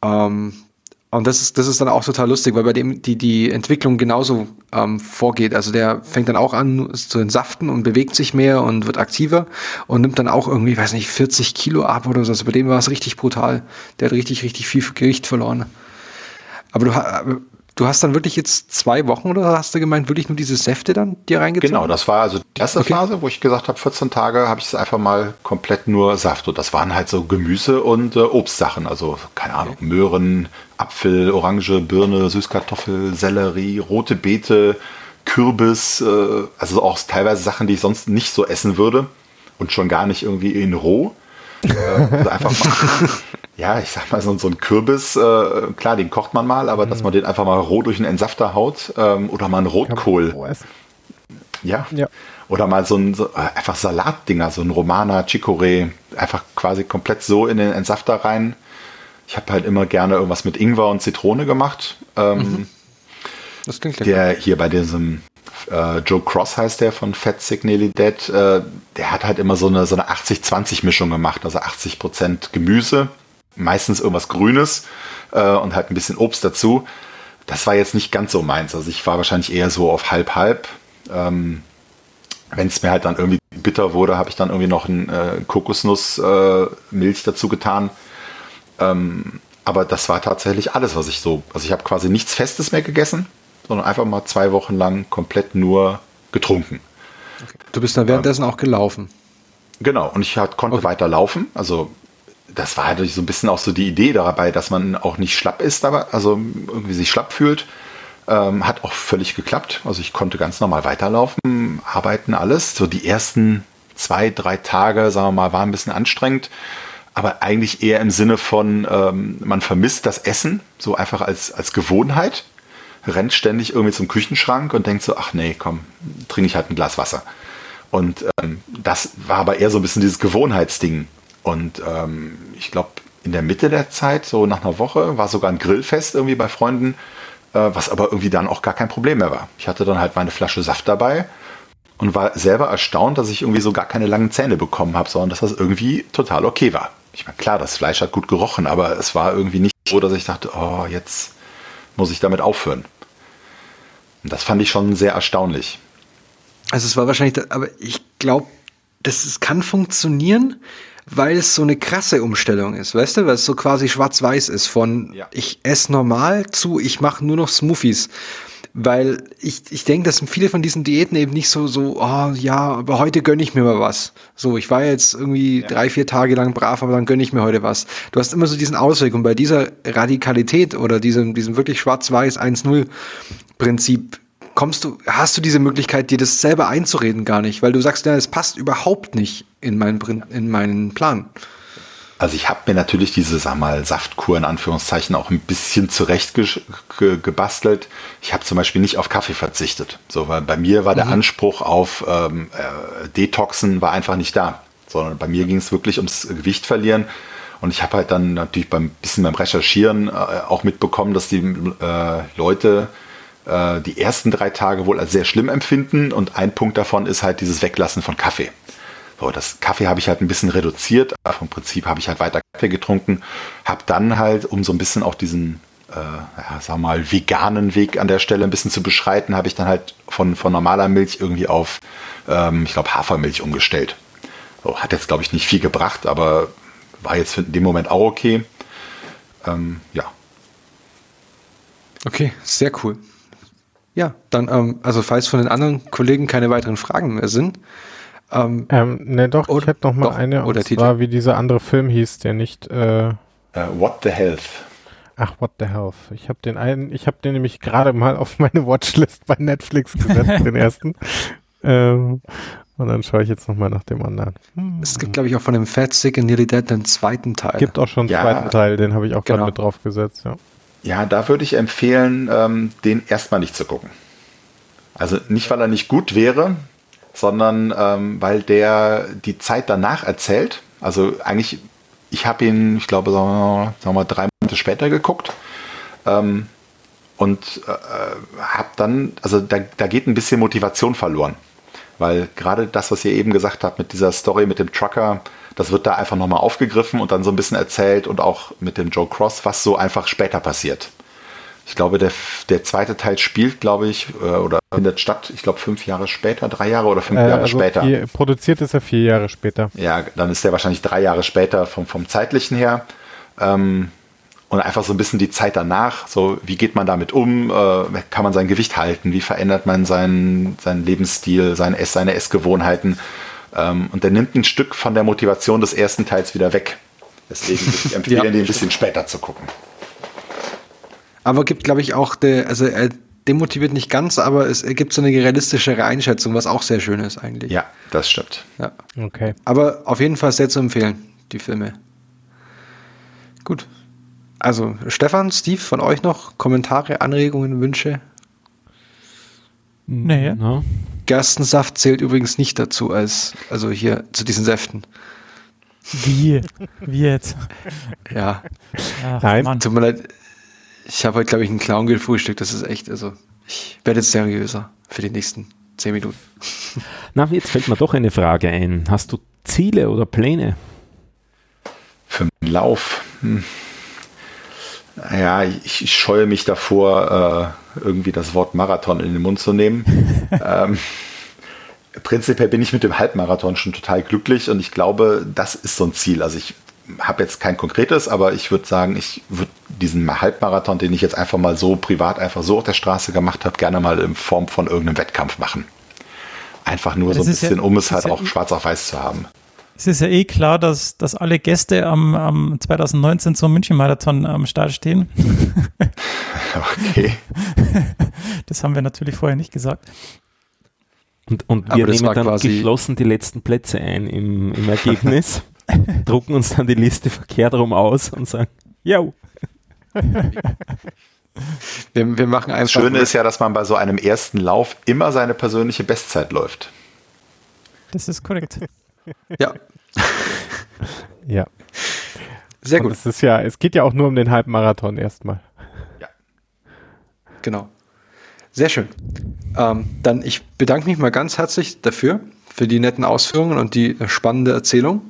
Ähm, und das ist, das ist dann auch total lustig, weil bei dem die, die Entwicklung genauso ähm, vorgeht. Also der fängt dann auch an zu entsaften und bewegt sich mehr und wird aktiver und nimmt dann auch irgendwie, weiß nicht, 40 Kilo ab oder so. Also bei dem war es richtig brutal. Der hat richtig, richtig viel Gewicht verloren. Aber du, Du hast dann wirklich jetzt zwei Wochen oder hast du gemeint, wirklich nur diese Säfte dann dir reingezogen? Genau, das war also die erste okay. Phase, wo ich gesagt habe, 14 Tage habe ich es einfach mal komplett nur Saft. Und das waren halt so Gemüse und äh, Obstsachen. Also, keine Ahnung, okay. Möhren, Apfel, Orange, Birne, Süßkartoffel, Sellerie, rote Beete, Kürbis. Äh, also auch teilweise Sachen, die ich sonst nicht so essen würde. Und schon gar nicht irgendwie in roh. äh, also einfach mal ja, ich sag mal, so, so ein Kürbis, äh, klar, den kocht man mal, aber mhm. dass man den einfach mal roh durch einen Entsafter haut ähm, oder mal einen Rotkohl. Ja. ja. Oder mal so ein so, äh, einfach Salatdinger, so ein Romana, Chicorée, einfach quasi komplett so in den Entsafter rein. Ich habe halt immer gerne irgendwas mit Ingwer und Zitrone gemacht. Ähm, mhm. Das klingt lecker. Der hier bei diesem äh, Joe Cross heißt der von Fat Dead, äh, der hat halt immer so eine, so eine 80-20-Mischung gemacht, also 80% Gemüse, meistens irgendwas Grünes äh, und halt ein bisschen Obst dazu. Das war jetzt nicht ganz so meins. Also ich war wahrscheinlich eher so auf halb-halb. Ähm, Wenn es mir halt dann irgendwie bitter wurde, habe ich dann irgendwie noch ein äh, Kokosnussmilch äh, dazu getan. Ähm, aber das war tatsächlich alles, was ich so. Also ich habe quasi nichts Festes mehr gegessen, sondern einfach mal zwei Wochen lang komplett nur getrunken. Okay. Du bist dann währenddessen ähm, auch gelaufen. Genau, und ich halt, konnte okay. weiter laufen. Also das war halt so ein bisschen auch so die Idee dabei, dass man auch nicht schlapp ist, aber also irgendwie sich schlapp fühlt. Ähm, hat auch völlig geklappt. Also ich konnte ganz normal weiterlaufen, arbeiten, alles. So die ersten zwei, drei Tage, sagen wir mal, waren ein bisschen anstrengend. Aber eigentlich eher im Sinne von, ähm, man vermisst das Essen, so einfach als, als Gewohnheit, rennt ständig irgendwie zum Küchenschrank und denkt so, ach nee, komm, trinke ich halt ein Glas Wasser. Und ähm, das war aber eher so ein bisschen dieses Gewohnheitsding. Und ähm, ich glaube, in der Mitte der Zeit, so nach einer Woche, war sogar ein Grillfest irgendwie bei Freunden, äh, was aber irgendwie dann auch gar kein Problem mehr war. Ich hatte dann halt meine Flasche Saft dabei und war selber erstaunt, dass ich irgendwie so gar keine langen Zähne bekommen habe, sondern dass das irgendwie total okay war ich meine, klar, das Fleisch hat gut gerochen, aber es war irgendwie nicht so, dass ich dachte, oh, jetzt muss ich damit aufhören. Und das fand ich schon sehr erstaunlich. Also es war wahrscheinlich, aber ich glaube, das kann funktionieren, weil es so eine krasse Umstellung ist, weißt du, weil es so quasi schwarz-weiß ist von ja. ich esse normal zu ich mache nur noch Smoothies weil ich, ich denke, dass viele von diesen Diäten eben nicht so, so, oh ja, aber heute gönne ich mir mal was. So, ich war jetzt irgendwie ja. drei, vier Tage lang brav, aber dann gönne ich mir heute was. Du hast immer so diesen Ausweg und bei dieser Radikalität oder diesem, diesem wirklich schwarz-weiß 1-0 Prinzip kommst du, hast du diese Möglichkeit, dir das selber einzureden gar nicht, weil du sagst, ja, es passt überhaupt nicht in meinen, in meinen Plan. Also ich habe mir natürlich diese, sag mal, Saftkur in Anführungszeichen auch ein bisschen zurecht ge ge gebastelt. Ich habe zum Beispiel nicht auf Kaffee verzichtet. So, weil bei mir war mhm. der Anspruch auf ähm, äh, Detoxen war einfach nicht da. Sondern bei mir ging es wirklich ums Gewicht verlieren. Und ich habe halt dann natürlich beim bisschen beim Recherchieren äh, auch mitbekommen, dass die äh, Leute äh, die ersten drei Tage wohl als sehr schlimm empfinden. Und ein Punkt davon ist halt dieses Weglassen von Kaffee. So, das Kaffee habe ich halt ein bisschen reduziert, aber vom Prinzip habe ich halt weiter Kaffee getrunken, habe dann halt, um so ein bisschen auch diesen, äh, ja, sag mal, veganen Weg an der Stelle ein bisschen zu beschreiten, habe ich dann halt von, von normaler Milch irgendwie auf, ähm, ich glaube, Hafermilch umgestellt. So, hat jetzt, glaube ich, nicht viel gebracht, aber war jetzt in dem Moment auch okay. Ähm, ja. Okay, sehr cool. Ja, dann, ähm, also falls von den anderen Kollegen keine weiteren Fragen mehr sind, ähm, ähm, ne, doch, oder, ich hätte noch mal doch, eine, und zwar Titel. wie dieser andere Film hieß, der nicht äh, uh, What the Health. Ach, What the Health. Ich habe den einen, ich habe den nämlich gerade mal auf meine Watchlist bei Netflix gesetzt, den ersten. Ähm, und dann schaue ich jetzt noch mal nach dem anderen. Hm. Es gibt, glaube ich, auch von dem Fat Sick and Nearly Dead einen zweiten Teil. Gibt auch schon einen ja, zweiten Teil, den habe ich auch genau. gerade mit drauf gesetzt, ja. Ja, da würde ich empfehlen, ähm, den erstmal nicht zu gucken. Also nicht, weil er nicht gut wäre, sondern ähm, weil der die Zeit danach erzählt. Also eigentlich, ich habe ihn, ich glaube, sagen wir, sagen wir, drei Monate später geguckt. Ähm, und äh, habe dann, also da, da geht ein bisschen Motivation verloren. Weil gerade das, was ihr eben gesagt habt mit dieser Story mit dem Trucker, das wird da einfach nochmal aufgegriffen und dann so ein bisschen erzählt und auch mit dem Joe Cross, was so einfach später passiert. Ich glaube, der, der zweite Teil spielt, glaube ich, äh, oder findet statt, ich glaube, fünf Jahre später, drei Jahre oder fünf äh, Jahre also später. Vier, produziert ist er vier Jahre später. Ja, dann ist er wahrscheinlich drei Jahre später vom, vom zeitlichen her. Ähm, und einfach so ein bisschen die Zeit danach, so wie geht man damit um, äh, kann man sein Gewicht halten, wie verändert man seinen, seinen Lebensstil, seine, Ess, seine Essgewohnheiten. Ähm, und der nimmt ein Stück von der Motivation des ersten Teils wieder weg. Deswegen würde ich empfehlen, ja. den ein bisschen später zu gucken. Aber gibt, glaube ich, auch, der, also er demotiviert nicht ganz, aber es ergibt so eine realistischere Einschätzung, was auch sehr schön ist eigentlich. Ja, das stimmt. Ja. Okay. Aber auf jeden Fall sehr zu empfehlen, die Filme. Gut. Also, Stefan, Steve, von euch noch Kommentare, Anregungen, Wünsche? Nee. No. Gerstensaft zählt übrigens nicht dazu, als, also hier zu diesen Säften. Wie? Wie jetzt? Ja. Ach, Nein, tut mir leid ich habe heute, glaube ich, einen Clown gefrühstückt. Das ist echt, also ich werde jetzt seriöser für die nächsten zehn Minuten. Na, jetzt fällt mir doch eine Frage ein. Hast du Ziele oder Pläne? Für den Lauf. Hm. Ja, ich, ich, scheue mich davor, äh, irgendwie das Wort Marathon in den Mund zu nehmen. ähm, prinzipiell bin ich mit dem Halbmarathon schon total glücklich und ich glaube, das ist so ein Ziel. Also ich habe jetzt kein konkretes, aber ich würde sagen, ich würde diesen Halbmarathon, den ich jetzt einfach mal so privat einfach so auf der Straße gemacht habe, gerne mal in Form von irgendeinem Wettkampf machen. Einfach nur das so ein bisschen, ja, um es halt ja auch eh, schwarz auf weiß zu haben. Es ist ja eh klar, dass, dass alle Gäste am, am 2019 zum München-Marathon am Start stehen. okay. Das haben wir natürlich vorher nicht gesagt. Und, und wir nehmen dann geschlossen die letzten Plätze ein im, im Ergebnis. drucken uns dann die Liste verkehrt rum aus und sagen, yo. Wir, wir machen Das Schöne ist ja, dass man bei so einem ersten Lauf immer seine persönliche Bestzeit läuft. Das ist korrekt. Ja, Ja. sehr Und gut. es ist ja, es geht ja auch nur um den Halbmarathon erstmal. Genau. Sehr schön. Ähm, dann ich bedanke mich mal ganz herzlich dafür, für die netten Ausführungen und die spannende Erzählung.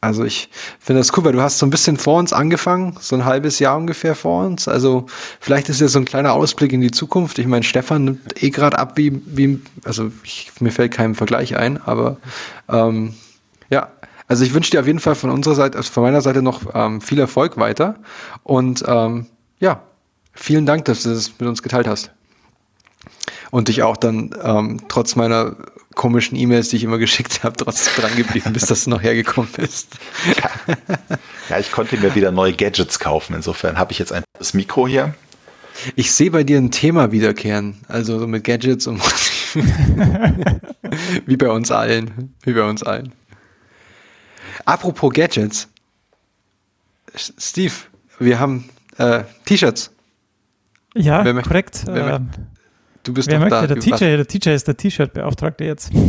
Also ich finde das cool, weil du hast so ein bisschen vor uns angefangen, so ein halbes Jahr ungefähr vor uns. Also vielleicht ist ja so ein kleiner Ausblick in die Zukunft. Ich meine, Stefan nimmt eh gerade ab, wie, wie, also ich, mir fällt kein Vergleich ein, aber ähm, ja, also ich wünsche dir auf jeden Fall von unserer Seite, also von meiner Seite noch ähm, viel Erfolg weiter. Und ähm, ja, vielen Dank, dass du das mit uns geteilt hast. Und dich auch dann ähm, trotz meiner komischen E-Mails, die ich immer geschickt habe, trotzdem dran geblieben bist, dass du noch hergekommen bist. Ja, ich konnte mir wieder neue Gadgets kaufen. Insofern habe ich jetzt ein das Mikro hier. Ich sehe bei dir ein Thema wiederkehren, also so mit Gadgets und wie bei uns allen, wie bei uns allen. Apropos Gadgets, Steve, wir haben äh, T-Shirts. Ja, Wer möchte- korrekt. wer Ähm, Du bist wer doch möchte? da. Der TJ, der TJ ist der T-Shirt-Beauftragte jetzt.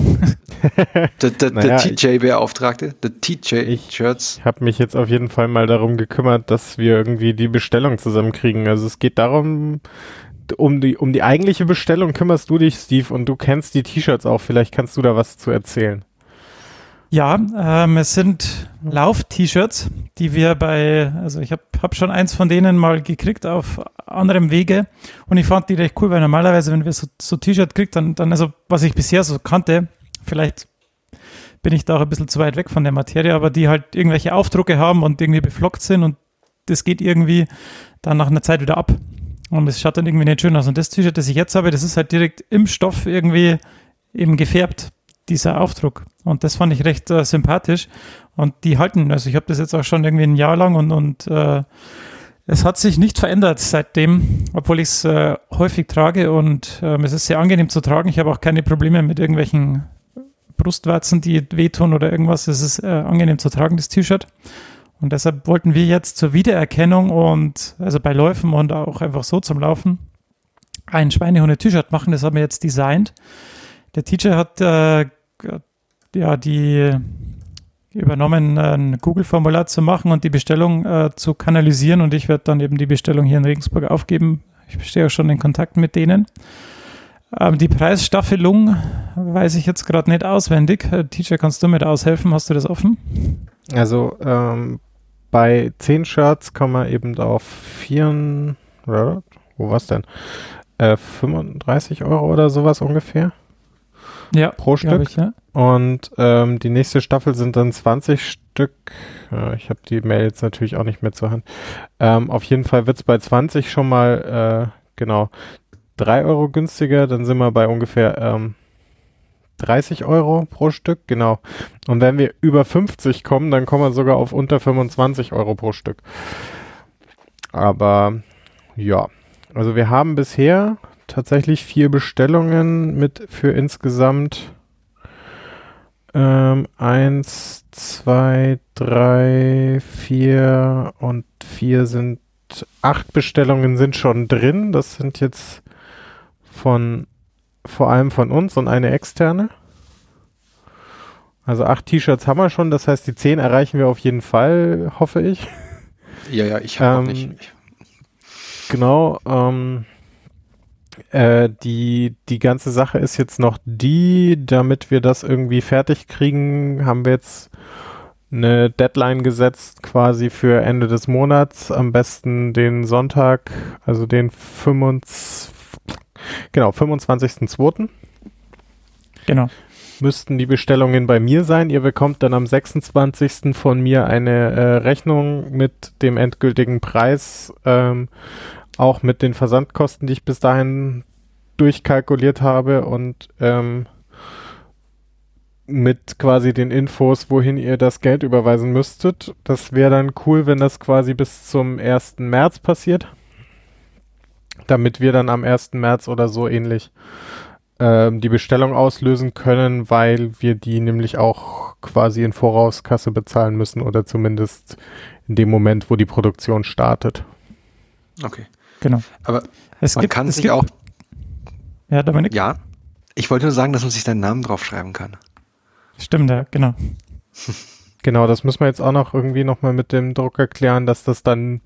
Der, der, Naja, der TJ-Beauftragte, der TJ-Shirts. Ich habe mich jetzt auf jeden Fall mal darum gekümmert, dass wir irgendwie die Bestellung zusammenkriegen. Also es geht darum, um die, um die eigentliche Bestellung kümmerst du dich, Steve, und du kennst die T-Shirts auch. Vielleicht kannst du da was zu erzählen. Ja, ähm, es sind Lauf-T-Shirts, die wir bei, also ich habe hab schon eins von denen mal gekriegt auf anderem Wege und ich fand die recht cool, weil normalerweise, wenn wir so, so T-Shirt kriegt, dann, dann, also was ich bisher so kannte, vielleicht bin ich da auch ein bisschen zu weit weg von der Materie, aber die halt irgendwelche Aufdrucke haben und irgendwie beflockt sind und das geht irgendwie dann nach einer Zeit wieder ab. Und es schaut dann irgendwie nicht schön aus. Und das T-Shirt, das ich jetzt habe, das ist halt direkt im Stoff irgendwie eben gefärbt, dieser Aufdruck. Und das fand ich recht äh, sympathisch. Und die halten, also ich habe das jetzt auch schon irgendwie ein Jahr lang und, und äh, es hat sich nicht verändert seitdem, obwohl ich es äh, häufig trage und ähm, es ist sehr angenehm zu tragen. Ich habe auch keine Probleme mit irgendwelchen Brustwarzen, die wehtun oder irgendwas. Es ist äh, angenehm zu tragen, das T-Shirt. Und deshalb wollten wir jetzt zur Wiedererkennung und also bei Läufen und auch einfach so zum Laufen ein Schweinehunde-T-Shirt machen. Das haben wir jetzt designt. Der Teacher hat äh, ja die übernommen, ein Google-Formular zu machen und die Bestellung äh, zu kanalisieren und ich werde dann eben die Bestellung hier in Regensburg aufgeben. Ich stehe auch schon in Kontakt mit denen. Ähm, die Preisstaffelung weiß ich jetzt gerade nicht auswendig. Äh, Teacher, kannst du mir da aushelfen? Hast du das offen? Also ähm, bei 10 Shirts kann man eben auf 4, oder, wo war's denn? Äh, 35 Euro oder sowas ungefähr Ja, pro Stück. ich, ja. Und ähm, die nächste Staffel sind dann 20 Stück. Äh, ich habe die Mail jetzt natürlich auch nicht mehr zur Hand. Ähm, auf jeden Fall wird's bei 20 schon mal, äh, genau, 3 Euro günstiger. Dann sind wir bei ungefähr ähm, 30 Euro pro Stück, genau. Und wenn wir über 50 kommen, dann kommen wir sogar auf unter 25 Euro pro Stück. Aber ja, also wir haben bisher tatsächlich vier Bestellungen mit für insgesamt ähm, eins, zwei, drei, vier und vier sind acht Bestellungen sind schon drin. Das sind jetzt von vor allem von uns und eine externe. Also acht T-Shirts haben wir schon, das heißt, die zehn erreichen wir auf jeden Fall, hoffe ich. Ja, ja, ich habe Ähm, nicht. Ich, Genau. Ähm, äh, die, die ganze Sache ist jetzt noch die, damit wir das irgendwie fertig kriegen, haben wir jetzt eine Deadline gesetzt, quasi für Ende des Monats, am besten den Sonntag, also den 25, genau, 25.02. Genau. müssten die Bestellungen bei mir sein. Ihr bekommt dann am 26. von mir eine äh, Rechnung mit dem endgültigen Preis, ähm, auch mit den Versandkosten, die ich bis dahin durchkalkuliert habe und ähm, mit quasi den Infos, wohin ihr das Geld überweisen müsstet. Das wäre dann cool, wenn das quasi bis zum 1. März passiert. Damit wir dann am 1. März oder so ähnlich ähm, die Bestellung auslösen können, weil wir die nämlich auch quasi in Vorauskasse bezahlen müssen oder zumindest in dem Moment, wo die Produktion startet. Okay. Genau. Aber Es man gibt, kann es sich gibt, auch, Ja, Dominik? ja, ich wollte nur sagen, dass man sich seinen Namen draufschreiben kann. Stimmt, ja, genau. Genau, das müssen wir jetzt auch noch irgendwie nochmal mit dem Drucker klären, dass das dann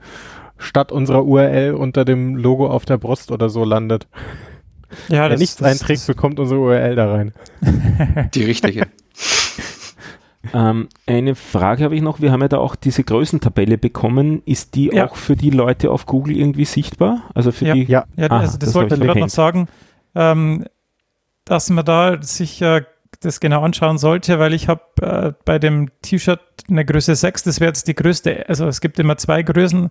statt unserer URL unter dem Logo auf der Brust oder so landet. Ja, Wer nichts einträgt, bekommt unsere URL da rein. Die richtige. Ähm, eine Frage habe ich noch. Wir haben ja da auch diese Größentabelle bekommen. Ist die Ja. auch für die Leute auf Google irgendwie sichtbar? Also für Ja. die. Ja, Ja, Ah, also das, das wollte ich gerade noch sagen, ähm, dass man da sich äh, das genau anschauen sollte, weil ich habe äh, bei dem T-Shirt eine Größe 6, das wäre jetzt die größte, also es gibt immer zwei Größen,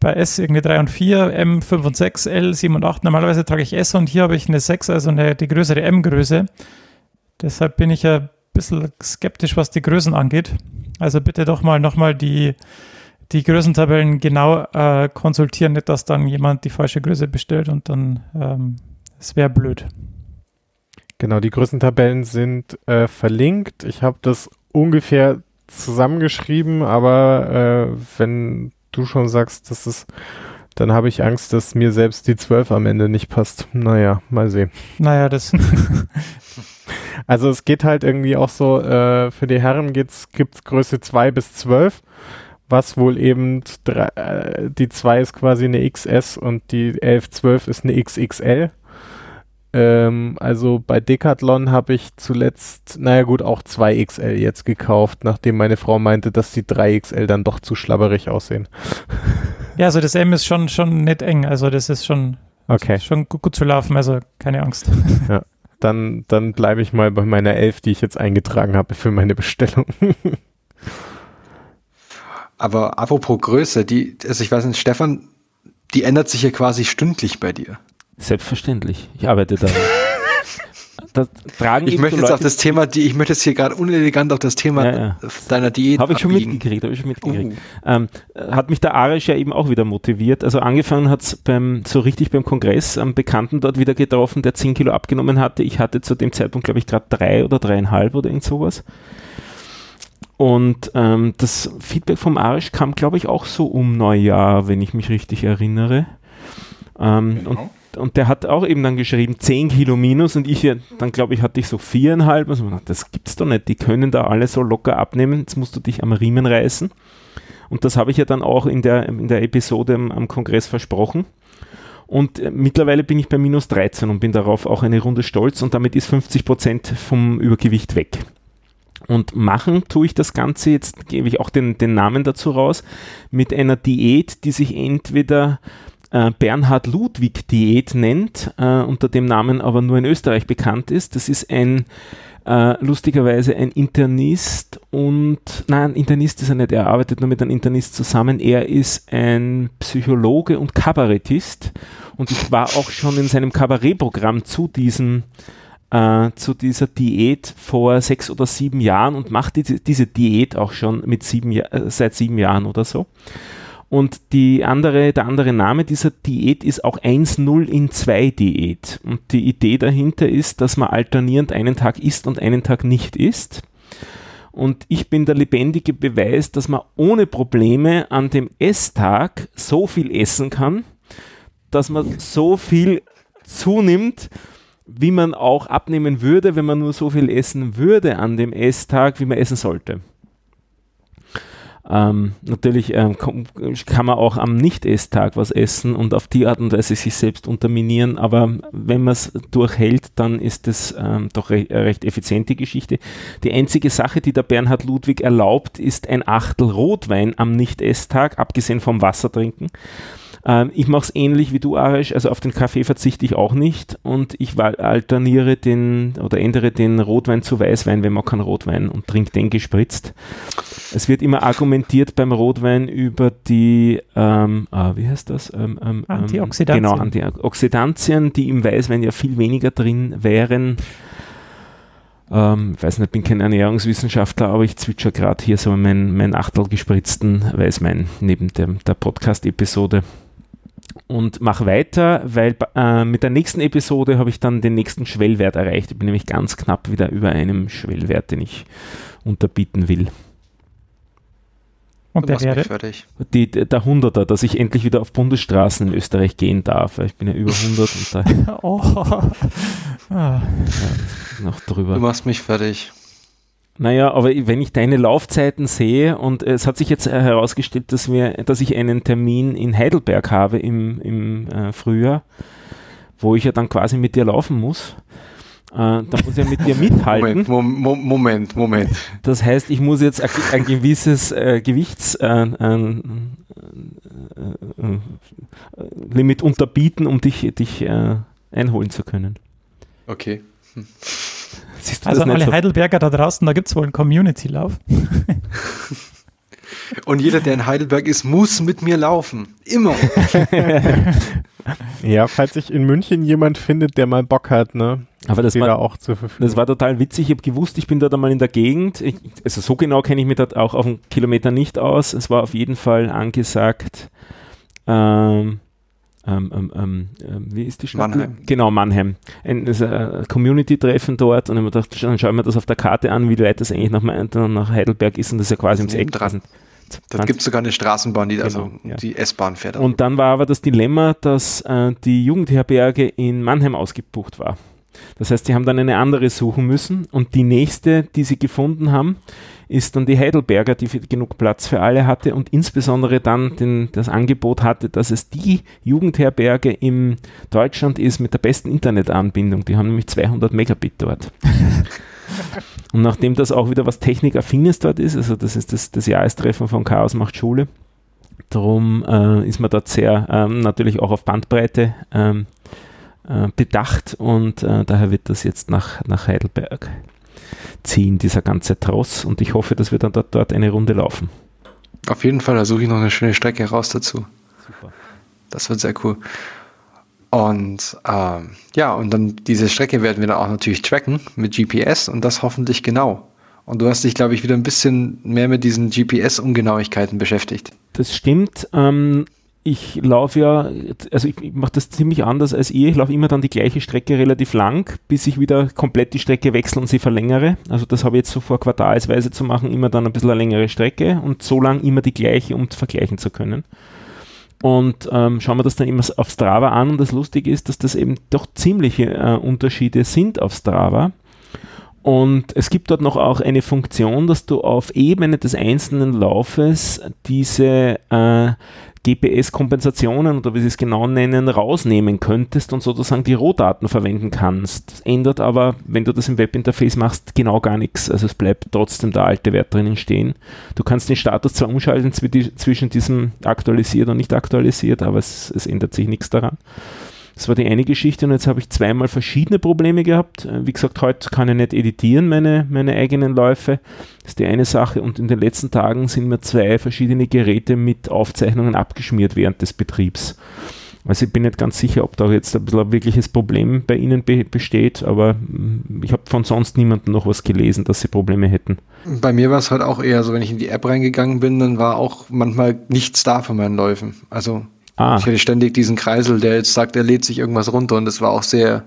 bei S irgendwie 3 und 4, M 5 und 6, L 7 und 8. Normalerweise trage ich S und hier habe ich eine 6, also eine, die größere M-Größe. Deshalb bin ich ein bisschen skeptisch, was die Größen angeht. Also bitte doch mal nochmal die, die Größentabellen genau äh, konsultieren, nicht, dass dann jemand die falsche Größe bestellt und dann ähm, es wäre blöd. Genau, die Größentabellen sind äh, verlinkt. Ich habe das ungefähr zusammengeschrieben, aber äh, wenn du schon sagst, dass es, dann habe ich Angst, dass mir selbst die 12 am Ende nicht passt. Naja, mal sehen. Naja, das Also es geht halt irgendwie auch so, äh, für die Herren geht's, gibt's Größe 2 bis 12, was wohl eben drei, äh, die 2 ist quasi eine XS und die 11, 12 ist eine XXL. Ähm, also bei Decathlon habe ich zuletzt, naja gut, auch 2XL jetzt gekauft, nachdem meine Frau meinte, dass die 3XL dann doch zu schlabberig aussehen. ja, also das M ist schon, schon nicht eng, also das ist schon, Okay, schon gut, gut zu laufen, also keine Angst. Dann, dann bleibe ich mal bei meiner 11, die ich jetzt eingetragen habe für meine Bestellung. Aber apropos Größe, die, also ich weiß nicht, Stefan, die ändert sich ja quasi stündlich bei dir. Selbstverständlich. Ich arbeite daran. das tragen Ich möchte so jetzt Leute- auf das Thema, die, ich möchte jetzt hier gerade unelegant auf das Thema Ja, ja. deiner Diät Habe ich schon abbiegen. mitgekriegt, habe ich schon mitgekriegt. Uh. Ähm, äh, hat mich der Arisch ja eben auch wieder motiviert. Also angefangen hat es beim, so richtig beim Kongress, am Bekannten dort wieder getroffen, der 10 Kilo abgenommen hatte. Ich hatte zu dem Zeitpunkt, glaube ich, gerade drei oder dreieinhalb oder irgend sowas. Und ähm, das Feedback vom Arisch kam, glaube ich, auch so um Neujahr, wenn ich mich richtig erinnere. Ähm, und und der hat auch eben dann geschrieben 10 Kilo minus und ich, dann glaube ich, hatte ich so viereinhalb. Also, man dachte, das gibt's doch nicht. Die können da alle so locker abnehmen. Jetzt musst du dich am Riemen reißen. Und das habe ich ja dann auch in der, in der Episode am, am Kongress versprochen. Und äh, mittlerweile bin ich bei minus 13 und bin darauf auch eine Runde stolz und damit ist 50 Prozent vom Übergewicht weg. Und machen tue ich das Ganze, jetzt gebe ich auch den, den Namen dazu raus, mit einer Diät, die sich entweder äh, Bernhard Ludwig Diät nennt, äh, unter dem Namen aber nur in Österreich bekannt ist. Das ist ein äh, lustigerweise ein Internist und nein, Internist ist er nicht, er arbeitet nur mit einem Internist zusammen. Er ist ein Psychologe und Kabarettist und ich war auch schon in seinem Kabarettprogramm zu diesem äh, zu dieser Diät vor sechs oder sieben Jahren und macht diese, Diät auch schon mit sieben, äh, seit sieben Jahren oder so. Und die andere, der andere Name dieser Diät ist auch 1-0 in 2 Diät. Und die Idee dahinter ist, dass man alternierend einen Tag isst und einen Tag nicht isst. Und ich bin der lebendige Beweis, dass man ohne Probleme an dem Esstag so viel essen kann, dass man so viel zunimmt, wie man auch abnehmen würde, wenn man nur so viel essen würde an dem Esstag, wie man essen sollte. Ähm, natürlich ähm, kann man auch am Nicht-Esstag was essen und auf die Art und Weise sich selbst unterminieren, aber wenn man es durchhält, dann ist es ähm, doch re recht effizient, die Geschichte. Die einzige Sache, die der Bernhard Ludwig erlaubt, ist ein Achtel Rotwein am Nicht-Esstag, abgesehen vom Wasser trinken. Ähm, ich mache es ähnlich wie du, Arish, also auf den Kaffee verzichte ich auch nicht und ich alterniere den oder ändere den Rotwein zu Weißwein, wenn man keinen Rotwein und trinke den gespritzt. Es wird immer argumentiert beim Rotwein über die, ähm, ah, wie heißt das? Ähm, ähm, ähm, Antioxidantien. Genau, Antioxidantien, die im Weißwein ja viel weniger drin wären. Ähm, ich weiß nicht, bin kein Ernährungswissenschaftler, aber ich zwitscher gerade hier so mein, mein Achtel gespritzten Weißwein neben dem, der Podcast-Episode. Und mache weiter, weil äh, mit der nächsten Episode habe ich dann den nächsten Schwellwert erreicht. Ich bin nämlich ganz knapp wieder über einem Schwellwert, den ich unterbieten will. Und der wäre? Die, der Hunderter, dass ich endlich wieder auf Bundesstraßen in Österreich gehen darf. Ich bin ja über 100 und da. oh. ah. ja, noch drüber. Du machst mich fertig. Naja, aber wenn ich deine Laufzeiten sehe und es hat sich jetzt herausgestellt, dass, wir, dass ich einen Termin in Heidelberg habe im, im äh, Frühjahr, wo ich ja dann quasi mit dir laufen muss. Äh, da muss ich ja mit dir mithalten. Moment, Mo Moment, Moment. Das heißt, ich muss jetzt ein, gewisses äh, Gewichtslimit äh, äh, unterbieten, um dich, dich äh, einholen zu können. Okay. Hm. Also alle so? Heidelberger da draußen, da gibt es wohl einen Community-Lauf. Und jeder, der in Heidelberg ist, muss mit mir laufen. Immer. ja, falls sich in München jemand findet, der mal Bock hat, ne? Aber das war, auch zur Verfügung. das war total witzig. Ich habe gewusst, ich bin da mal in der Gegend. Ich, also so genau kenne ich mich da auch auf einen Kilometer nicht aus. Es war auf jeden Fall angesagt, ähm, ähm, ähm, ähm, ähm wie ist die Stadt? Mannheim. Genau, Mannheim. Ein, ein Community-Treffen dort und ich habe gedacht, dann schauen wir das auf der Karte an, wie weit das eigentlich nach, nach Heidelberg ist und das ist ja quasi ums Eck. Dran. Da gibt es sogar eine Straßenbahn, die, genau, also ja. die S-Bahn fährt. Also. Und dann war aber das Dilemma, dass äh, die Jugendherberge in Mannheim ausgebucht war. Das heißt, sie haben dann eine andere suchen müssen und die nächste, die sie gefunden haben, ist dann die Heidelberger, die genug Platz für alle hatte und insbesondere dann den, das Angebot hatte, dass es die Jugendherberge in Deutschland ist mit der besten Internetanbindung. Die haben nämlich 200 Megabit dort. und nachdem das auch wieder was Technikaffines dort ist, also das ist das, das Jahrestreffen von Chaos macht Schule, darum äh, ist man dort sehr ähm, natürlich auch auf Bandbreite ähm, äh, bedacht und äh, daher wird das jetzt nach, nach Heidelberg ziehen, dieser ganze Tross. Und ich hoffe, dass wir dann dort, dort eine Runde laufen. Auf jeden Fall, da suche ich noch eine schöne Strecke raus dazu. Super. Das wird sehr cool. Und ähm, ja, und dann diese Strecke werden wir dann auch natürlich tracken mit GPS und das hoffentlich genau. Und du hast dich, glaube ich, wieder ein bisschen mehr mit diesen GPS-Ungenauigkeiten beschäftigt. Das stimmt. Ähm, ich laufe ja, also ich, ich mache das ziemlich anders als ihr. Ich laufe immer dann die gleiche Strecke relativ lang, bis ich wieder komplett die Strecke wechsle und sie verlängere. Also das habe ich jetzt so vor quartalsweise zu machen, immer dann ein bisschen eine längere Strecke und so lang immer die gleiche, um vergleichen zu können. Und ähm, schauen wir das dann immer auf Strava an und das Lustige ist, dass das eben doch ziemliche äh, Unterschiede sind auf Strava. Und es gibt dort noch auch eine Funktion, dass du auf Ebene des einzelnen Laufes diese äh, GPS-Kompensationen oder wie sie es genau nennen, rausnehmen könntest und sozusagen die Rohdaten verwenden kannst. Das ändert aber, wenn du das im Webinterface machst, genau gar nichts. Also es bleibt trotzdem der alte Wert drinnen stehen. Du kannst den Status zwar umschalten zwischen diesem aktualisiert und nicht aktualisiert, aber es, es ändert sich nichts daran. Das war die eine Geschichte und jetzt habe ich zweimal verschiedene Probleme gehabt. Äh, wie gesagt, heute kann ich nicht editieren, meine, meine eigenen Läufe. Das ist die eine Sache und in den letzten Tagen sind mir zwei verschiedene Geräte mit Aufzeichnungen abgeschmiert während des Betriebs. Also ich bin nicht ganz sicher, ob da jetzt ein bisschen ein wirkliches Problem bei Ihnen be besteht, aber mm, ich habe von sonst niemandem noch was gelesen, dass sie Probleme hätten. Bei mir war es halt auch eher so, wenn ich in die App reingegangen bin, dann war auch manchmal nichts da von meinen Läufen. Also Ah. Ich hatte ständig diesen Kreisel, der jetzt sagt, er lädt sich irgendwas runter und das war auch sehr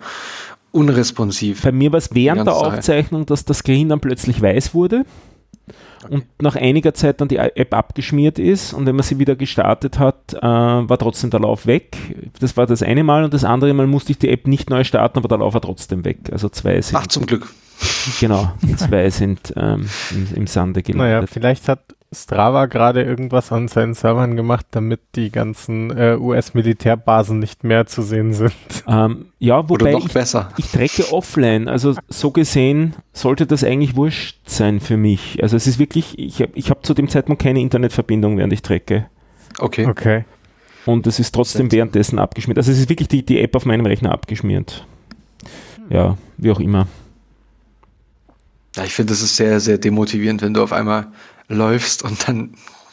unresponsiv. Bei mir war es während der Aufzeichnung, dass das Screen dann plötzlich weiß wurde okay. und nach einiger Zeit dann die App abgeschmiert ist und wenn man sie wieder gestartet hat, äh, war trotzdem der Lauf weg. Das war das eine Mal und das andere Mal musste ich die App nicht neu starten, aber der Lauf war trotzdem weg. Also zwei sind. Ach, zum Glück. Genau, zwei sind ähm, im, im Sande gelandet. Naja, vielleicht hat Strava gerade irgendwas an seinen Servern gemacht, damit die ganzen äh, US-Militärbasen nicht mehr zu sehen sind. Ähm, ja, wobei ich, besser. ich trecke offline. Also so gesehen sollte das eigentlich wurscht sein für mich. Also es ist wirklich, ich habe ich hab zu dem Zeitpunkt keine Internetverbindung, während ich trecke. Okay. Okay. Und es ist trotzdem währenddessen abgeschmiert. Also es ist wirklich die, die App auf meinem Rechner abgeschmiert. Ja, wie auch immer. Ja, ich finde, das ist sehr, sehr demotivierend, wenn du auf einmal läufst und dann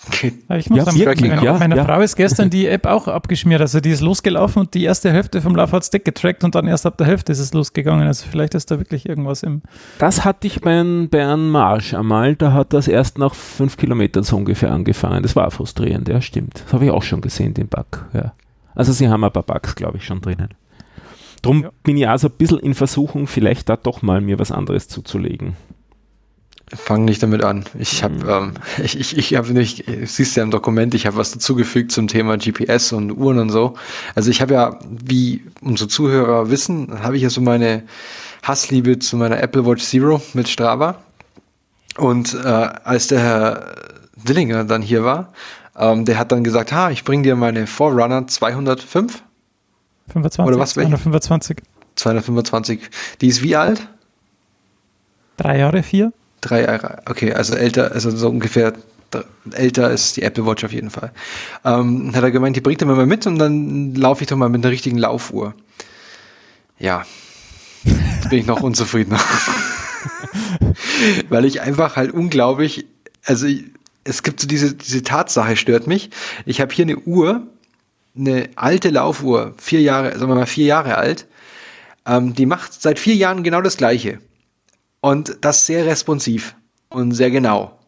geht ich muss ja, sagen, wirklich, meine, ja, meiner ja. Frau ist gestern die App auch abgeschmiert. Also die ist losgelaufen und die erste Hälfte vom Lauf hat Stick getrackt und dann erst ab der Hälfte ist es losgegangen. Also vielleicht ist da wirklich irgendwas im. Das hatte ich bei, bei einem Marsch einmal. Da hat das erst nach fünf Kilometern so ungefähr angefangen. Das war frustrierend, ja, stimmt. Das habe ich auch schon gesehen, den Bug. Ja. Also sie haben ein paar Bugs, glaube ich, schon drinnen. Drum ja. bin ich also ein bisschen in Versuchung, vielleicht da doch mal mir was anderes zuzulegen. Fang nicht damit an. Ich habe, mhm. ähm, ich, ich, ich habe nicht, siehst ja im Dokument, ich habe was dazugefügt zum Thema GPS und Uhren und so. Also ich habe ja, wie unsere Zuhörer wissen, habe ich ja so meine Hassliebe zu meiner Apple Watch Zero mit Strava. Und äh, als der Herr Dillinger dann hier war, ähm, der hat dann gesagt, ha, ich bring dir meine Forerunner 205. 25. Oder was? 225. 225. Die ist wie alt? Drei Jahre, vier? Drei Jahre, okay, also älter, also so ungefähr älter ist die Apple Watch auf jeden Fall. Ähm, hat er gemeint, die bringt er mir mal mit und dann laufe ich doch mal mit einer richtigen Laufuhr. Ja, jetzt bin ich noch unzufriedener. Weil ich einfach halt unglaublich, also es gibt so diese, diese Tatsache, stört mich. Ich habe hier eine Uhr, eine alte Laufuhr, vier Jahre, sagen wir mal vier Jahre alt, ähm, die macht seit vier Jahren genau das Gleiche. Und das sehr responsiv und sehr genau.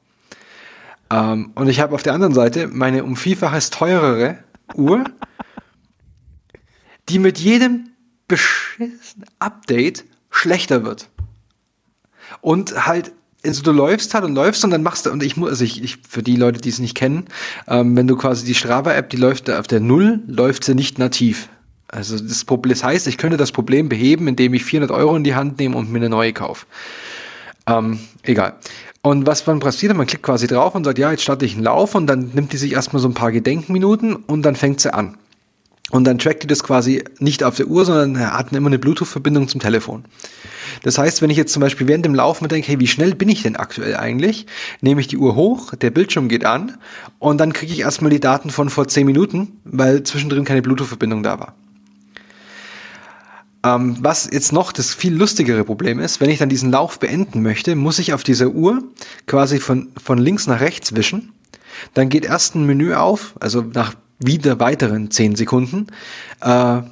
Ähm, und ich habe auf der anderen Seite meine um Vielfaches teurere Uhr, die mit jedem beschissenen Update schlechter wird. Und halt, also du läufst halt und läufst und dann machst du, und ich muss, also ich, ich für die Leute, die es nicht kennen, ähm, wenn du quasi die Strava-App, die läuft auf der Null, läuft sie nicht nativ. Also das, Problem, das heißt, ich könnte das Problem beheben, indem ich 400 Euro in die Hand nehme und mir eine neue kaufe. Ähm, egal. Und was dann passiert, man klickt quasi drauf und sagt, ja, jetzt starte ich einen Lauf und dann nimmt die sich erstmal so ein paar Gedenkminuten und dann fängt sie an. Und dann trackt die das quasi nicht auf der Uhr, sondern hat immer eine Bluetooth-Verbindung zum Telefon. Das heißt, wenn ich jetzt zum Beispiel während dem Laufen denke, hey, wie schnell bin ich denn aktuell eigentlich, nehme ich die Uhr hoch, der Bildschirm geht an und dann kriege ich erstmal die Daten von vor 10 Minuten, weil zwischendrin keine Bluetooth-Verbindung da war. Ähm, was jetzt noch das viel lustigere Problem ist, wenn ich dann diesen Lauf beenden möchte, muss ich auf dieser Uhr quasi von, von links nach rechts wischen. Dann geht erst ein Menü auf, also nach wieder weiteren 10 Sekunden, äh,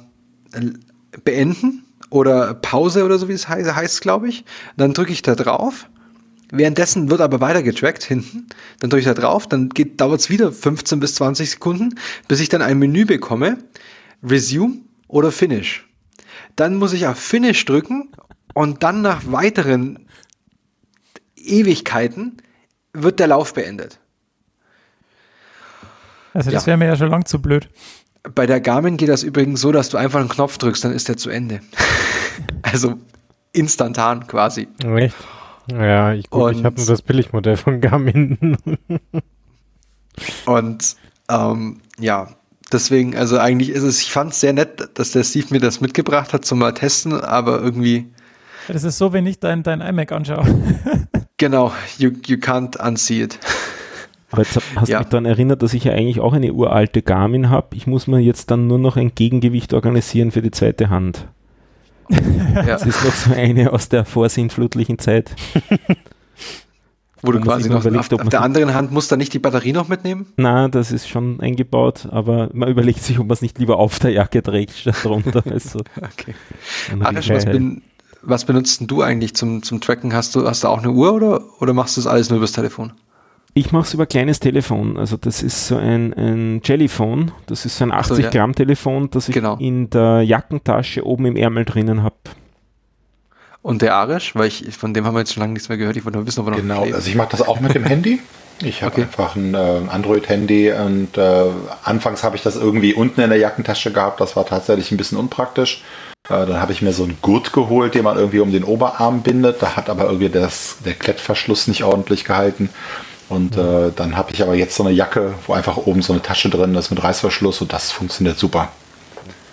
beenden oder Pause oder so wie es heißt, heißt glaube ich. Dann drücke ich da drauf. Währenddessen wird aber weiter getrackt hinten. Dann drücke ich da drauf, dann dauert es wieder 15 bis 20 Sekunden, bis ich dann ein Menü bekomme. Resume oder Finish. Dann muss ich auf Finish drücken und dann nach weiteren Ewigkeiten wird der Lauf beendet. Also das ja. wäre mir ja schon lang zu blöd. Bei der Garmin geht das übrigens so, dass du einfach einen Knopf drückst, dann ist der zu Ende. also instantan quasi. Echt? Ja, ich, ich habe nur das Billigmodell von Garmin. und ähm, ja, deswegen, also eigentlich ist es, ich fand es sehr nett, dass der Steve mir das mitgebracht hat zum mal testen, aber irgendwie. Das ist so, wenn ich dein, dein iMac anschaue. genau, you, you can't unsee it. Aber jetzt hast du ja. mich daran erinnert, dass ich ja eigentlich auch eine uralte Garmin habe. Ich muss mir jetzt dann nur noch ein Gegengewicht organisieren für die zweite Hand. ja. Das ist noch so eine aus der vorsinnflutlichen Zeit. Wo du quasi noch überlegt, auf, auf der anderen Hand musst du nicht die Batterie noch mitnehmen? Nein, das ist schon eingebaut, aber man überlegt sich, ob man es nicht lieber auf der Jacke trägt statt drunter. also, okay. Arisch, was, bin, was benutzt du eigentlich zum, zum Tracken? Hast du, hast du auch eine Uhr oder, oder machst du das alles nur übers Telefon? Ich mache es über ein kleines Telefon. Also das ist so ein, ein Jellyphone. Das ist so ein 80 so, ja. Gramm Telefon, das ich genau. in der Jackentasche oben im Ärmel drinnen habe. Und der Arisch, weil ich von dem haben wir jetzt schon lange nichts mehr gehört. Ich wollte nur wissen, ob er noch Genau, also ich mache das auch mit dem Handy. Ich habe okay. einfach ein äh, Android-Handy und äh, anfangs habe ich das irgendwie unten in der Jackentasche gehabt. Das war tatsächlich ein bisschen unpraktisch. Äh, dann habe ich mir so einen Gurt geholt, den man irgendwie um den Oberarm bindet. Da hat aber irgendwie das, der Klettverschluss nicht ordentlich gehalten. Und äh, dann habe ich aber jetzt so eine Jacke, wo einfach oben so eine Tasche drin ist mit Reißverschluss und das funktioniert super.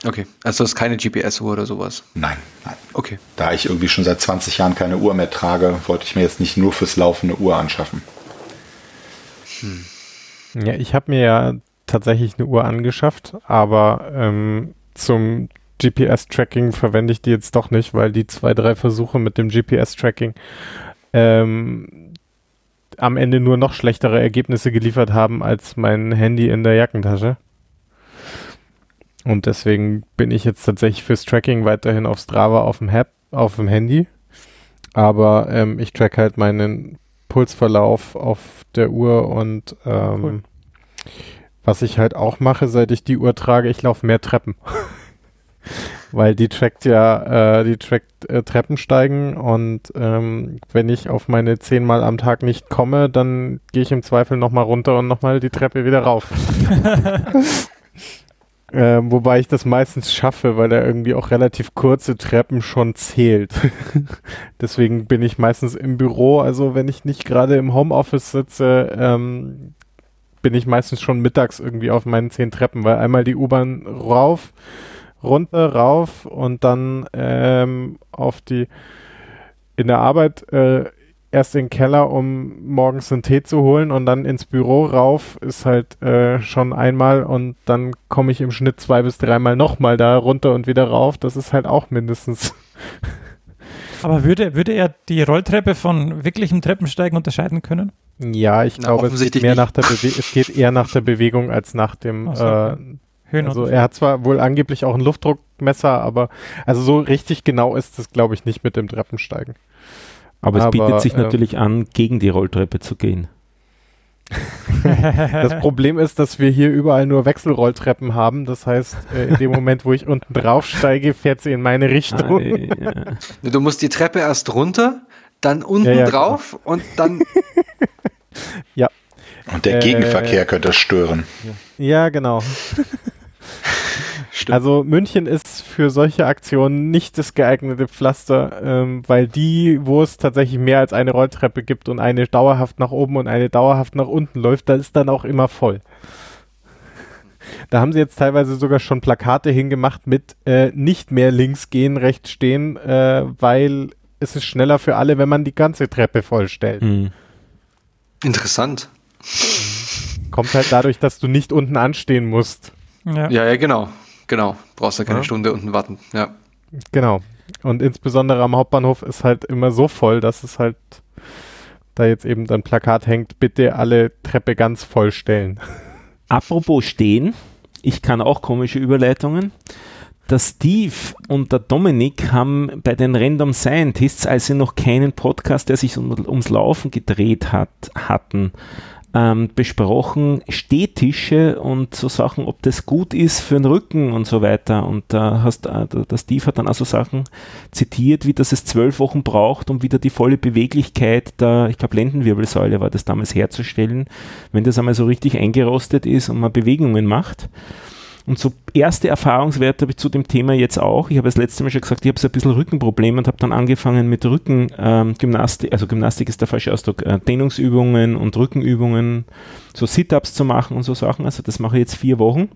Okay, also das ist keine GPS-Uhr oder sowas? Nein, nein. Okay. Da ich irgendwie schon seit 20 Jahren keine Uhr mehr trage, wollte ich mir jetzt nicht nur fürs Laufen eine Uhr anschaffen. Hm. Ja, ich habe mir ja tatsächlich eine Uhr angeschafft, aber ähm, zum GPS-Tracking verwende ich die jetzt doch nicht, weil die zwei, drei Versuche mit dem GPS-Tracking ähm, am Ende nur noch schlechtere Ergebnisse geliefert haben als mein Handy in der Jackentasche. Und deswegen bin ich jetzt tatsächlich fürs Tracking weiterhin auf Strava auf dem, Hab, auf dem Handy. Aber ähm, ich track halt meinen Pulsverlauf auf der Uhr und ähm, cool. was ich halt auch mache, seit ich die Uhr trage, ich laufe mehr Treppen. Weil die trackt ja, äh, die trackt äh, Treppensteigen und ähm, wenn ich auf meine zehnmal am Tag nicht komme, dann gehe ich im Zweifel nochmal runter und nochmal die Treppe wieder rauf. äh, wobei ich das meistens schaffe, weil er irgendwie auch relativ kurze Treppen schon zählt. Deswegen bin ich meistens im Büro, also wenn ich nicht gerade im Homeoffice sitze, ähm, bin ich meistens schon mittags irgendwie auf meinen zehn Treppen, weil einmal die U-Bahn rauf, runter, rauf und dann ähm, auf die in der Arbeit äh, erst in den Keller, um morgens einen Tee zu holen und dann ins Büro rauf ist halt äh, schon einmal und dann komme ich im Schnitt zwei bis dreimal nochmal da runter und wieder rauf. Das ist halt auch mindestens. Aber würde, würde er die Rolltreppe von wirklichem Treppensteigen unterscheiden können? Ja, ich Na, glaube, es, geht mehr nach der Bewe es geht eher nach der Bewegung als nach dem. So, äh, okay. Höhen also er hat zwar wohl angeblich auch ein Luftdruckmesser, aber also so richtig genau ist es, glaube ich, nicht mit dem Treppensteigen. Aber es Aber, bietet sich ähm, natürlich an, gegen die Rolltreppe zu gehen. Das Problem ist, dass wir hier überall nur Wechselrolltreppen haben. Das heißt, äh, in dem Moment, wo ich unten draufsteige, fährt sie in meine Richtung. Ah, äh, ja. Du musst die Treppe erst runter, dann unten Ja, ja, drauf und dann. Und der Äh, Gegenverkehr könnte stören. Ja, genau. Stimmt. Also München ist für solche Aktionen nicht das geeignete Pflaster, ähm, weil die, wo es tatsächlich mehr als eine Rolltreppe gibt und eine dauerhaft nach oben und eine dauerhaft nach unten läuft, da ist dann auch immer voll. Da haben sie jetzt teilweise sogar schon Plakate hingemacht mit äh, nicht mehr links gehen, rechts stehen, äh, weil es ist schneller für alle, wenn man die ganze Treppe vollstellt. Hm. Interessant. Kommt halt dadurch, dass du nicht unten anstehen musst. Ja. Ja, ja, genau. Genau. Brauchst ja keine Ja. Stunde unten warten. Ja. Genau. Und insbesondere am Hauptbahnhof ist halt immer so voll, dass es halt da jetzt eben dann Plakat hängt, bitte alle Treppe ganz voll stellen. Apropos stehen, ich kann auch komische Überleitungen. Der Steve und der Dominik haben bei den Random Scientists, als sie noch keinen Podcast, der sich um, ums Laufen gedreht hat, hatten, ähm, besprochen, Stehtische und so Sachen, ob das gut ist für den Rücken und so weiter. Und da hast, äh, der Steve hat dann also Sachen zitiert, wie dass es zwölf Wochen braucht, um wieder die volle Beweglichkeit der, ich glaube, Lendenwirbelsäule war das damals herzustellen, wenn das einmal so richtig eingerostet ist und man Bewegungen macht. Und so erste Erfahrungswerte habe ich zu dem Thema jetzt auch. Ich habe das letzte Mal schon gesagt, ich habe so ein bisschen Rückenprobleme und habe dann angefangen mit Rückengymnastik, ähm, also Gymnastik ist der falsche Ausdruck, äh, Dehnungsübungen und Rückenübungen, so Sit-Ups zu machen und so Sachen. Also das mache ich jetzt vier Wochen.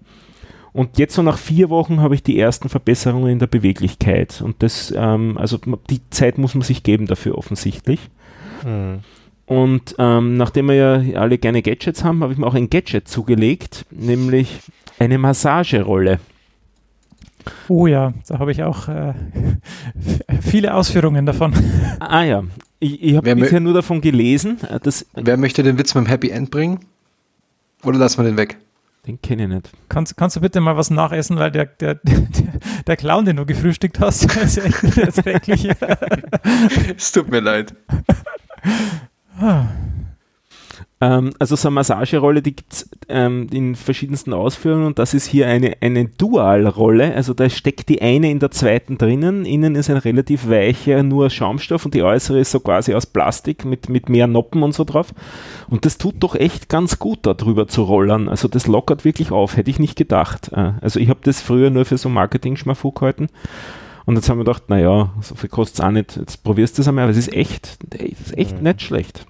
Und jetzt so nach vier Wochen habe ich die ersten Verbesserungen in der Beweglichkeit. Und das, ähm, also die Zeit muss man sich geben dafür offensichtlich. Und ähm, nachdem wir ja alle gerne Gadgets haben, habe ich mir auch ein Gadget zugelegt, nämlich eine Massagerolle. Oh ja, da habe ich auch äh, viele Ausführungen davon. Ah ja, ich, ich habe bisher nur davon gelesen. äh, Das, Wer möchte den Witz mit dem Happy End bringen? Oder lassen wir den weg? den kenne ich nicht. Kannst, kannst du bitte mal was nachessen, weil der, der, der, der Clown, den du gefrühstückt hast, ist echt unerträglich. Es tut mir leid. Ähm, also so eine Massagerolle, die gibt es ähm, in verschiedensten Ausführungen und das ist hier eine, eine Dualrolle. Also da steckt die eine in der zweiten drinnen. Innen ist ein relativ weicher, nur Schaumstoff und die äußere ist so quasi aus Plastik mit, mit mehr Noppen und so drauf. Und das tut doch echt ganz gut, da drüber zu rollern. Also das lockert wirklich auf, hätte ich nicht gedacht. Äh, Also ich habe das früher nur für so Marketing-Schmafug gehalten. Und jetzt haben wir gedacht, naja, so viel kostet es auch nicht. Jetzt probierst du es einmal, aber es ist echt, es ist echt nicht schlecht.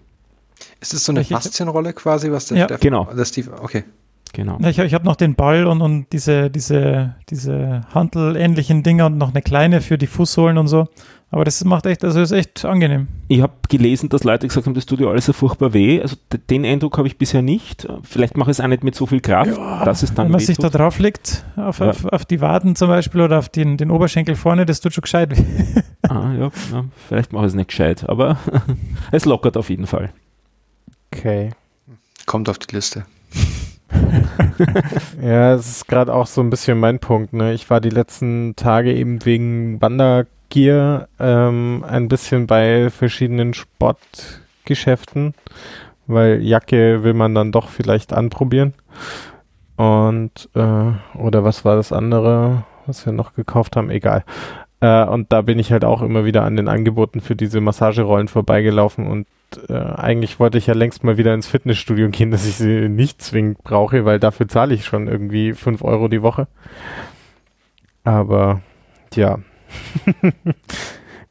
Ist das so eine Faszienrolle quasi, was der Ja. Steffen- Genau. Der Steve, okay. Genau. Ja, ich ich habe noch den Ball und, und diese, diese, diese handelähnlichen Dinger und noch eine kleine für die Fußsohlen und so. Aber das macht echt, also ist echt angenehm. Ich habe gelesen, dass Leute gesagt haben, das tut dir alles so furchtbar weh. Also den Eindruck habe ich bisher nicht. Vielleicht mache ich es auch nicht mit so viel Kraft, dass es dann Wenn man sich da drauf legt, auf, Ja. auf, auf die Waden zum Beispiel oder auf den, den Oberschenkel vorne, das tut schon gescheit weh. Ah, ja, ja, vielleicht mache ich es nicht gescheit, aber es lockert auf jeden Fall. Okay. Kommt auf die Liste. Ja, es ist gerade auch so ein bisschen mein Punkt. Ne? Ich war die letzten Tage eben wegen Wandergear ähm, ein bisschen bei verschiedenen Sportgeschäften, weil Jacke will man dann doch vielleicht anprobieren. Und, äh, oder was war das andere, was wir noch gekauft haben? Egal. Äh, und da bin ich halt auch immer wieder an den Angeboten für diese Massagerollen vorbeigelaufen und äh, eigentlich wollte ich ja längst mal wieder ins Fitnessstudio gehen, dass ich sie nicht zwingend brauche, weil dafür zahle ich schon irgendwie 5 Euro die Woche. Aber ja.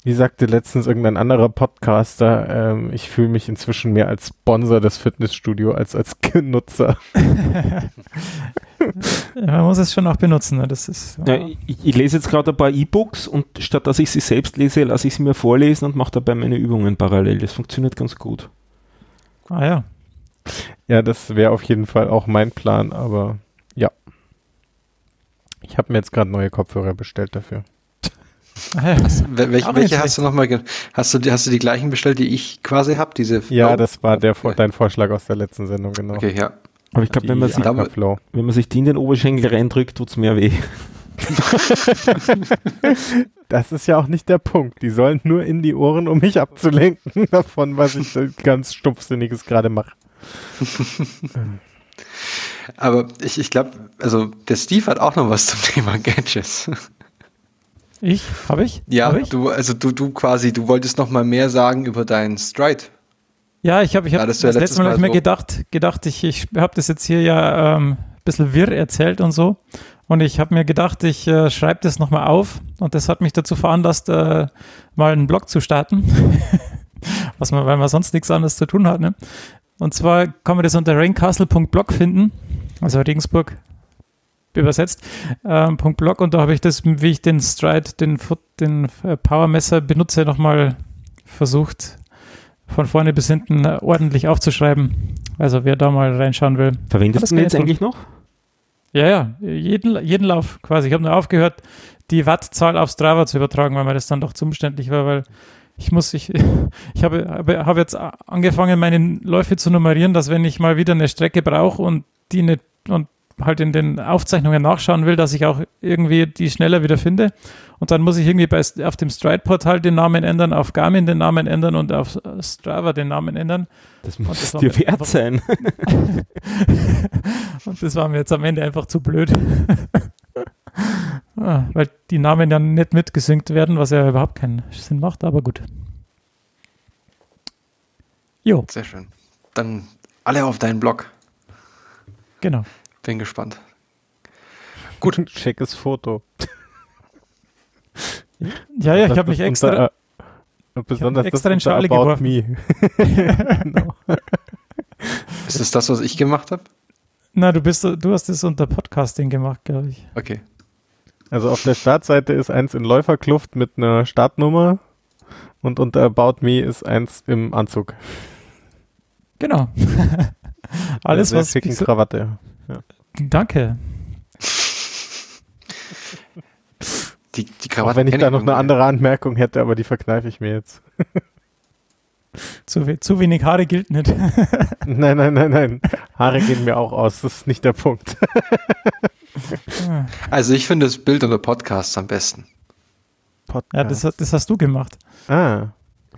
Wie sagte letztens irgendein anderer Podcaster, ähm, ich fühle mich inzwischen mehr als Sponsor des Fitnessstudios als als Nutzer. man muss es schon auch benutzen. Ne? Das ist, ja, ich, ich, lese jetzt gerade ein paar E-Books und statt dass ich sie selbst lese, lasse ich sie mir vorlesen und mache dabei meine Übungen parallel. Das funktioniert ganz gut. Ah ja. Ja, das wäre auf jeden Fall auch mein Plan, aber ja. Ich habe mir jetzt gerade neue Kopfhörer bestellt dafür. Hast, welche, welche hast du nochmal? Hast du, hast du die gleichen bestellt, die ich quasi habe? Diese ja, das war der, dein Vorschlag aus der letzten Sendung, genau. Okay, ja. Aber ich glaube, wenn, man sich, wenn man sich die in den Oberschenkel reindrückt, tut es mehr weh. das ist ja auch nicht der Punkt. Die sollen nur in die Ohren, um mich abzulenken davon, was ich ganz stumpfsinniges gerade mache. Aber ich, ich glaube, also der Steve hat auch noch was zum Thema Gadgets. Ich? Habe ich? Ja, Hab ich? du, also du, du quasi, du wolltest noch mal mehr sagen über deinen Stride. Ja, ich habe ich hab, das, das letzte Mal, Mal so mir gedacht, gedacht, ich, ich habe das jetzt hier ja ähm, ein bisschen wirr erzählt und so. Und ich habe mir gedacht, ich äh, schreibe das nochmal auf. Und das hat mich dazu veranlasst, äh, mal einen Blog zu starten. Was man, weil man sonst nichts anderes zu tun hat. Ne? Und zwar kann man das unter raincastle.blog finden. Also Regensburg übersetzt, ähm, .blog und da habe ich das, wie ich den Stride, den, den äh, Powermesser benutze, nochmal versucht, von vorne bis hinten ordentlich aufzuschreiben. Also wer da mal reinschauen will. Verwendest du jetzt eigentlich noch? Ja, ja, jeden, jeden Lauf quasi. Ich habe nur aufgehört, die Wattzahl auf Strava zu übertragen, weil mir das dann doch zu umständlich war, weil ich muss, ich, ich habe, habe, habe jetzt angefangen, meine Läufe zu nummerieren, dass wenn ich mal wieder eine Strecke brauche und die nicht und halt in den Aufzeichnungen nachschauen will, dass ich auch irgendwie die schneller wieder finde. Und dann muss ich irgendwie bei, auf dem Stride-Portal den Namen ändern, auf Garmin den Namen ändern und auf Strava den Namen ändern. Das muss das dir wert sein. und das war mir jetzt am Ende einfach zu blöd. ah, weil die Namen ja nicht mitgesynkt werden, was ja überhaupt keinen Sinn macht, aber gut. Jo. Sehr schön. Dann alle auf deinen Blog. Genau. Bin gespannt. Gut. Schickes Foto. Ja, ja, ich habe mich extra. Unter, besonders extra das in Schale geworfen. Me. genau. Ist das das, was ich gemacht habe? Na, du bist, du hast es unter Podcasting gemacht, glaube ich. Okay. Also auf der Startseite ist eins in Läuferkluft mit einer Startnummer und unter About Me ist eins im Anzug. Genau. Alles, was. Schicken Krawatte. Ja. Danke. Die, die Krawatte Auch wenn ich da noch eine andere Anmerkung hätte, aber die verkneife ich mir jetzt. zu, zu wenig Haare gilt nicht. nein, nein, nein, nein. Haare gehen mir auch aus. Das ist nicht der Punkt. also ich finde das Bild unter Podcasts am besten. Podcast. Ja, das, das hast du gemacht. Ah.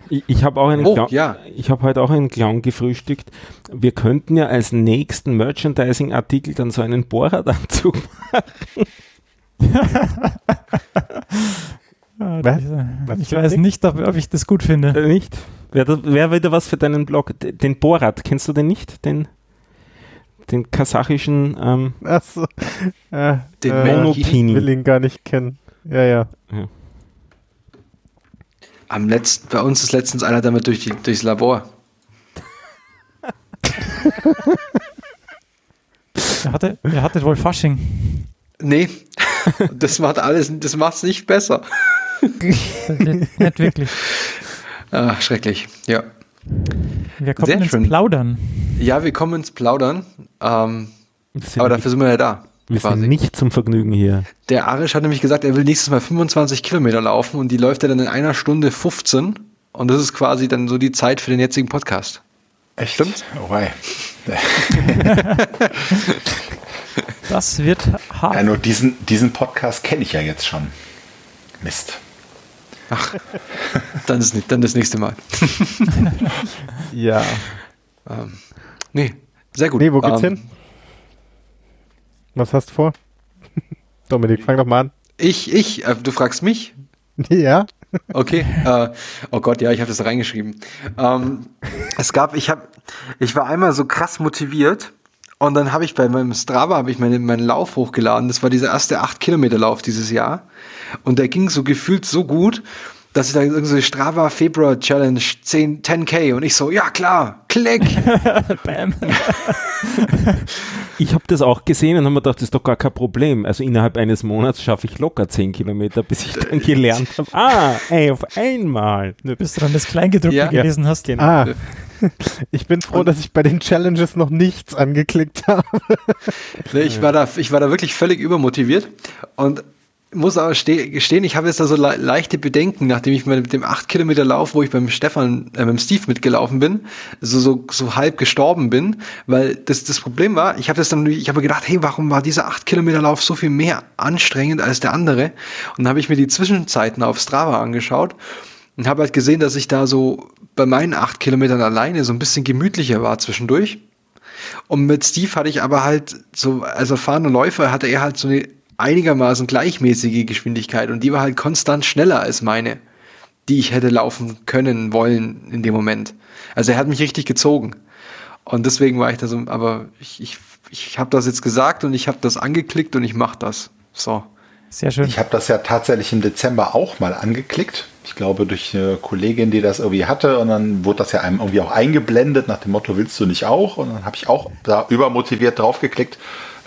Ich, ich habe auch einen oh, ja. ich habe heute auch einen Clown gefrühstückt. Wir könnten ja als nächsten Merchandising-Artikel dann so einen Bohrradanzug machen. Was? Was ich weiß nicht, ob, ob, ich das gut finde. Äh, nicht? Wäre wär wieder was für deinen Blog. Den Borat, kennst du den nicht? Den, den kasachischen ähm, Achso. Äh, den äh, Monopini. Ich will ihn gar nicht kennen. Ja, ja. ja. Am letzten, bei uns ist letztens einer damit durch die, durchs Labor. er, hatte, er hatte wohl Fasching. Nee, das macht alles, das macht es nicht besser. nicht, nicht wirklich. Ach, schrecklich, ja. Wir kommen Sehr ins schön. Plaudern. Ja, wir kommen ins Plaudern. Ähm, aber dafür sind wir ja da. Wir quasi. sind nicht zum Vergnügen hier. Der Arisch hat nämlich gesagt, er will nächstes Mal 25 Kilometer laufen und die läuft er dann in einer Stunde 15 und das ist quasi dann so die Zeit für den jetzigen Podcast. Echt? Stimmt? Oh, wei. das wird hart. Ja, nur diesen, diesen Podcast kenne ich ja jetzt schon. Mist. Ach, dann, ist, dann das nächste Mal. ja. Ähm, nee, sehr gut. Nee, wo geht's ähm, hin? Was hast du vor? Dominik, fang doch mal an. Ich, ich, äh, du fragst mich? Ja. Okay. Äh, oh Gott, ja, ich habe das reingeschrieben. Ähm, es gab, ich habe, ich war einmal so krass motiviert und dann habe ich bei meinem Strava habe ich meinen, meinen Lauf hochgeladen. Das war dieser erste 8 Kilometer Lauf dieses Jahr und der ging so gefühlt so gut dass ich da irgendwie Strava Februar Challenge 10, 10k und ich so, ja klar, klick. Bam. ich habe das auch gesehen und habe mir gedacht, das ist doch gar kein Problem. Also innerhalb eines Monats schaffe ich locker 10 Kilometer, bis ich dann gelernt habe, ah, ey, auf einmal. Bis du dann das Kleingedruckte ja. gelesen hast. Genau. Ah. Ich bin froh, und dass ich bei den Challenges noch nichts angeklickt habe. Ich war da, ich war da wirklich völlig übermotiviert und muss aber gestehen, ich habe jetzt da so le leichte Bedenken, nachdem ich mit dem 8 Kilometer Lauf, wo ich beim Stefan, äh, beim Steve mitgelaufen bin, so, so, so halb gestorben bin, weil das, das Problem war, ich habe das dann, ich habe gedacht, hey, warum war dieser 8 Kilometer Lauf so viel mehr anstrengend als der andere? Und dann habe ich mir die Zwischenzeiten auf Strava angeschaut und habe halt gesehen, dass ich da so bei meinen 8 Kilometern alleine so ein bisschen gemütlicher war zwischendurch. Und mit Steve hatte ich aber halt so, als erfahrener Läufer hatte er halt so eine einigermaßen gleichmäßige Geschwindigkeit und die war halt konstant schneller als meine, die ich hätte laufen können, wollen in dem Moment. Also er hat mich richtig gezogen. Und deswegen war ich da so, aber ich, ich, ich habe das jetzt gesagt und ich habe das angeklickt und ich mache das. So. Sehr schön. Ich habe das ja tatsächlich im Dezember auch mal angeklickt. Ich glaube, durch eine Kollegin, die das irgendwie hatte. Und dann wurde das ja einem irgendwie auch eingeblendet nach dem Motto, willst du nicht auch? Und dann habe ich auch da übermotiviert draufgeklickt.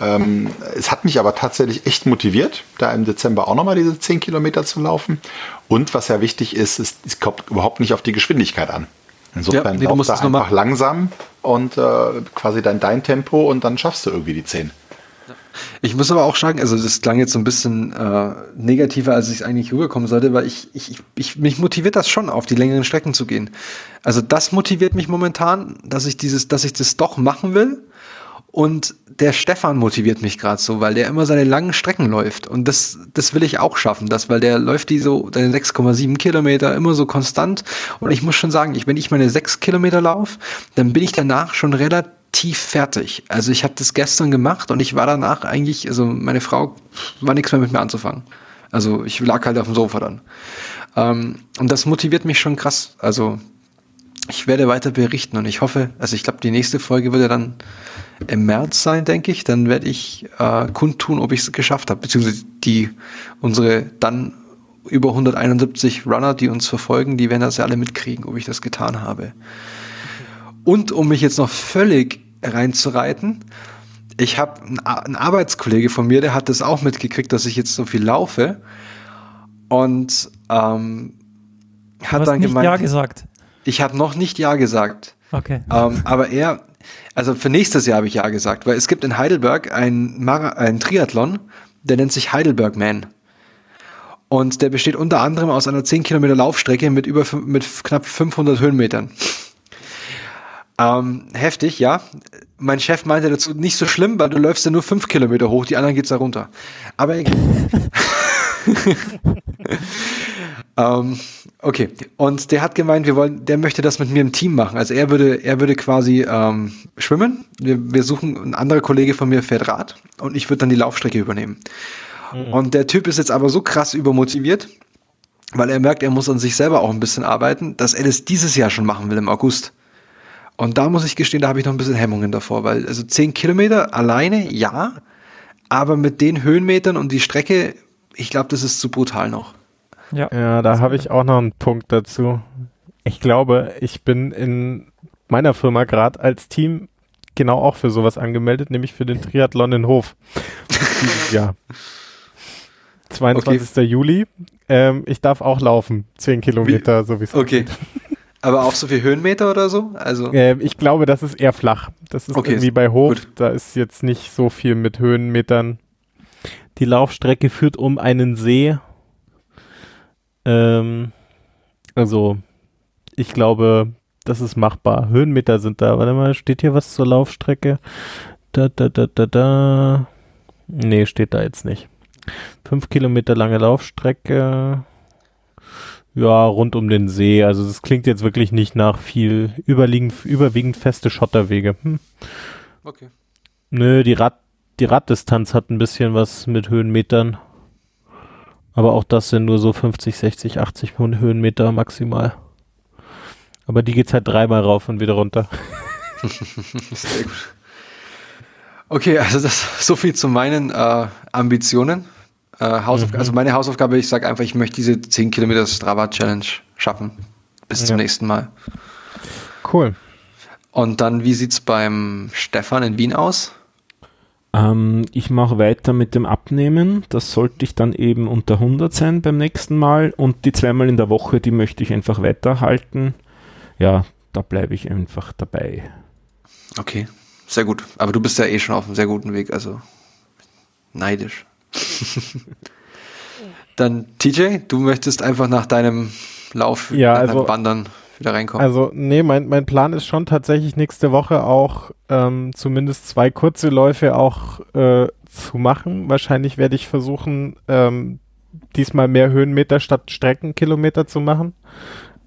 Ähm, es hat mich aber tatsächlich echt motiviert, da im Dezember auch nochmal diese 10 Kilometer zu laufen. Und was ja wichtig ist, ist, es kommt überhaupt nicht auf die Geschwindigkeit an. Insofern ja, nee, du da einfach langsam und äh, quasi dann dein Tempo und dann schaffst du irgendwie die 10. Ich muss aber auch sagen, also das klang jetzt so ein bisschen äh, negativer, als ich eigentlich rüberkommen sollte, weil ich, ich, ich, mich motiviert das schon, auf die längeren Strecken zu gehen. Also das motiviert mich momentan, dass ich dieses, dass ich das doch machen will und der Stefan motiviert mich gerade so, weil der immer seine langen Strecken läuft. Und das, das will ich auch schaffen, das, weil der läuft die so, seine 6,7 Kilometer immer so konstant. Und ich muss schon sagen, ich, wenn ich meine 6 Kilometer laufe, dann bin ich danach schon relativ fertig. Also ich habe das gestern gemacht und ich war danach eigentlich, also meine Frau war nichts mehr mit mir anzufangen. Also ich lag halt auf dem Sofa dann. Ähm, und das motiviert mich schon krass. Also ich werde weiter berichten und ich hoffe, also ich glaube, die nächste Folge würde dann im März sein, denke ich. Dann werde ich äh, kundtun, ob ich es geschafft habe. Beziehungsweise die, unsere dann über 171 Runner, die uns verfolgen, die werden das ja alle mitkriegen, ob ich das getan habe. Und um mich jetzt noch völlig reinzureiten, ich habe einen Arbeitskollege von mir, der hat das auch mitgekriegt, dass ich jetzt so viel laufe. Und ähm, hat dann nicht gemeint. Ja gesagt. Ich habe noch nicht Ja gesagt. Okay. Ähm, aber er, also für nächstes Jahr habe ich ja gesagt, weil es gibt in Heidelberg ein, ein Triathlon, der nennt sich Heidelberg Man. Und der besteht unter anderem aus einer 10 Kilometer Laufstrecke mit über mit knapp 500 Höhenmetern. Ähm, heftig, ja. Mein Chef meinte dazu, nicht so schlimm, weil du läufst ja nur 5 Kilometer hoch, die anderen geht's da runter. Aber egal. ähm, Okay, und der hat gemeint, wir wollen, der möchte das mit mir im Team machen. Also er würde, er würde quasi ähm, schwimmen. Wir, wir suchen, ein anderer Kollege von mir fährt Rad und ich würde dann die Laufstrecke übernehmen. Mhm. Und der Typ ist jetzt aber so krass übermotiviert, weil er merkt, er muss an sich selber auch ein bisschen arbeiten, dass er das dieses Jahr schon machen will im August. Und da muss ich gestehen, da habe ich noch ein bisschen Hemmungen davor, weil also zehn Kilometer alleine, ja, aber mit den Höhenmetern und die Strecke, ich glaube, das ist zu brutal noch. Ja, ja da habe ich auch noch einen Punkt dazu. Ich glaube, ich bin in meiner Firma gerade als Team genau auch für sowas angemeldet, nämlich für den Triathlon in Hof. Jahr. 22. Okay. Juli. Ähm, ich darf auch laufen. 10 Kilometer, wie? so wie es Okay. Geht. Aber auch so viel Höhenmeter oder so? Also ähm, ich glaube, das ist eher flach. Das ist okay, irgendwie bei Hof. Gut. Da ist jetzt nicht so viel mit Höhenmetern. Die Laufstrecke führt um einen See ähm, also, ich glaube, das ist machbar. Höhenmeter sind da. Warte mal, steht hier was zur Laufstrecke? Da, da, da, da, da. Nee, steht da jetzt nicht. Fünf Kilometer lange Laufstrecke. Ja, rund um den See. Also das klingt jetzt wirklich nicht nach viel überwiegend, überwiegend feste Schotterwege. Hm. Okay. Nö, die Rad, die Raddistanz hat ein bisschen was mit Höhenmetern. Aber auch das sind nur so 50, 60, 80 Höhenmeter maximal. Aber die geht's halt dreimal rauf und wieder runter. Sehr gut. Okay, also das so viel zu meinen äh, Ambitionen. Äh, mhm. Also meine Hausaufgabe, ich sage einfach, ich möchte diese 10 Kilometer Strava Challenge schaffen. Bis ja. zum nächsten Mal. Cool. Und dann, wie sieht's beim Stefan in Wien aus? Ähm, ich mache weiter mit dem Abnehmen. Das sollte ich dann eben unter 100 sein beim nächsten Mal. Und die zweimal in der Woche, die möchte ich einfach weiterhalten. Ja, da bleibe ich einfach dabei. Okay, sehr gut. Aber du bist ja eh schon auf einem sehr guten Weg, also neidisch. dann TJ, du möchtest einfach nach deinem Lauf, ja, nach also, Wandern wieder reinkommen. Also, nee, mein, mein Plan ist schon tatsächlich nächste Woche auch ähm, zumindest zwei kurze Läufe auch äh, zu machen. Wahrscheinlich werde ich versuchen, ähm, diesmal mehr Höhenmeter statt Streckenkilometer zu machen.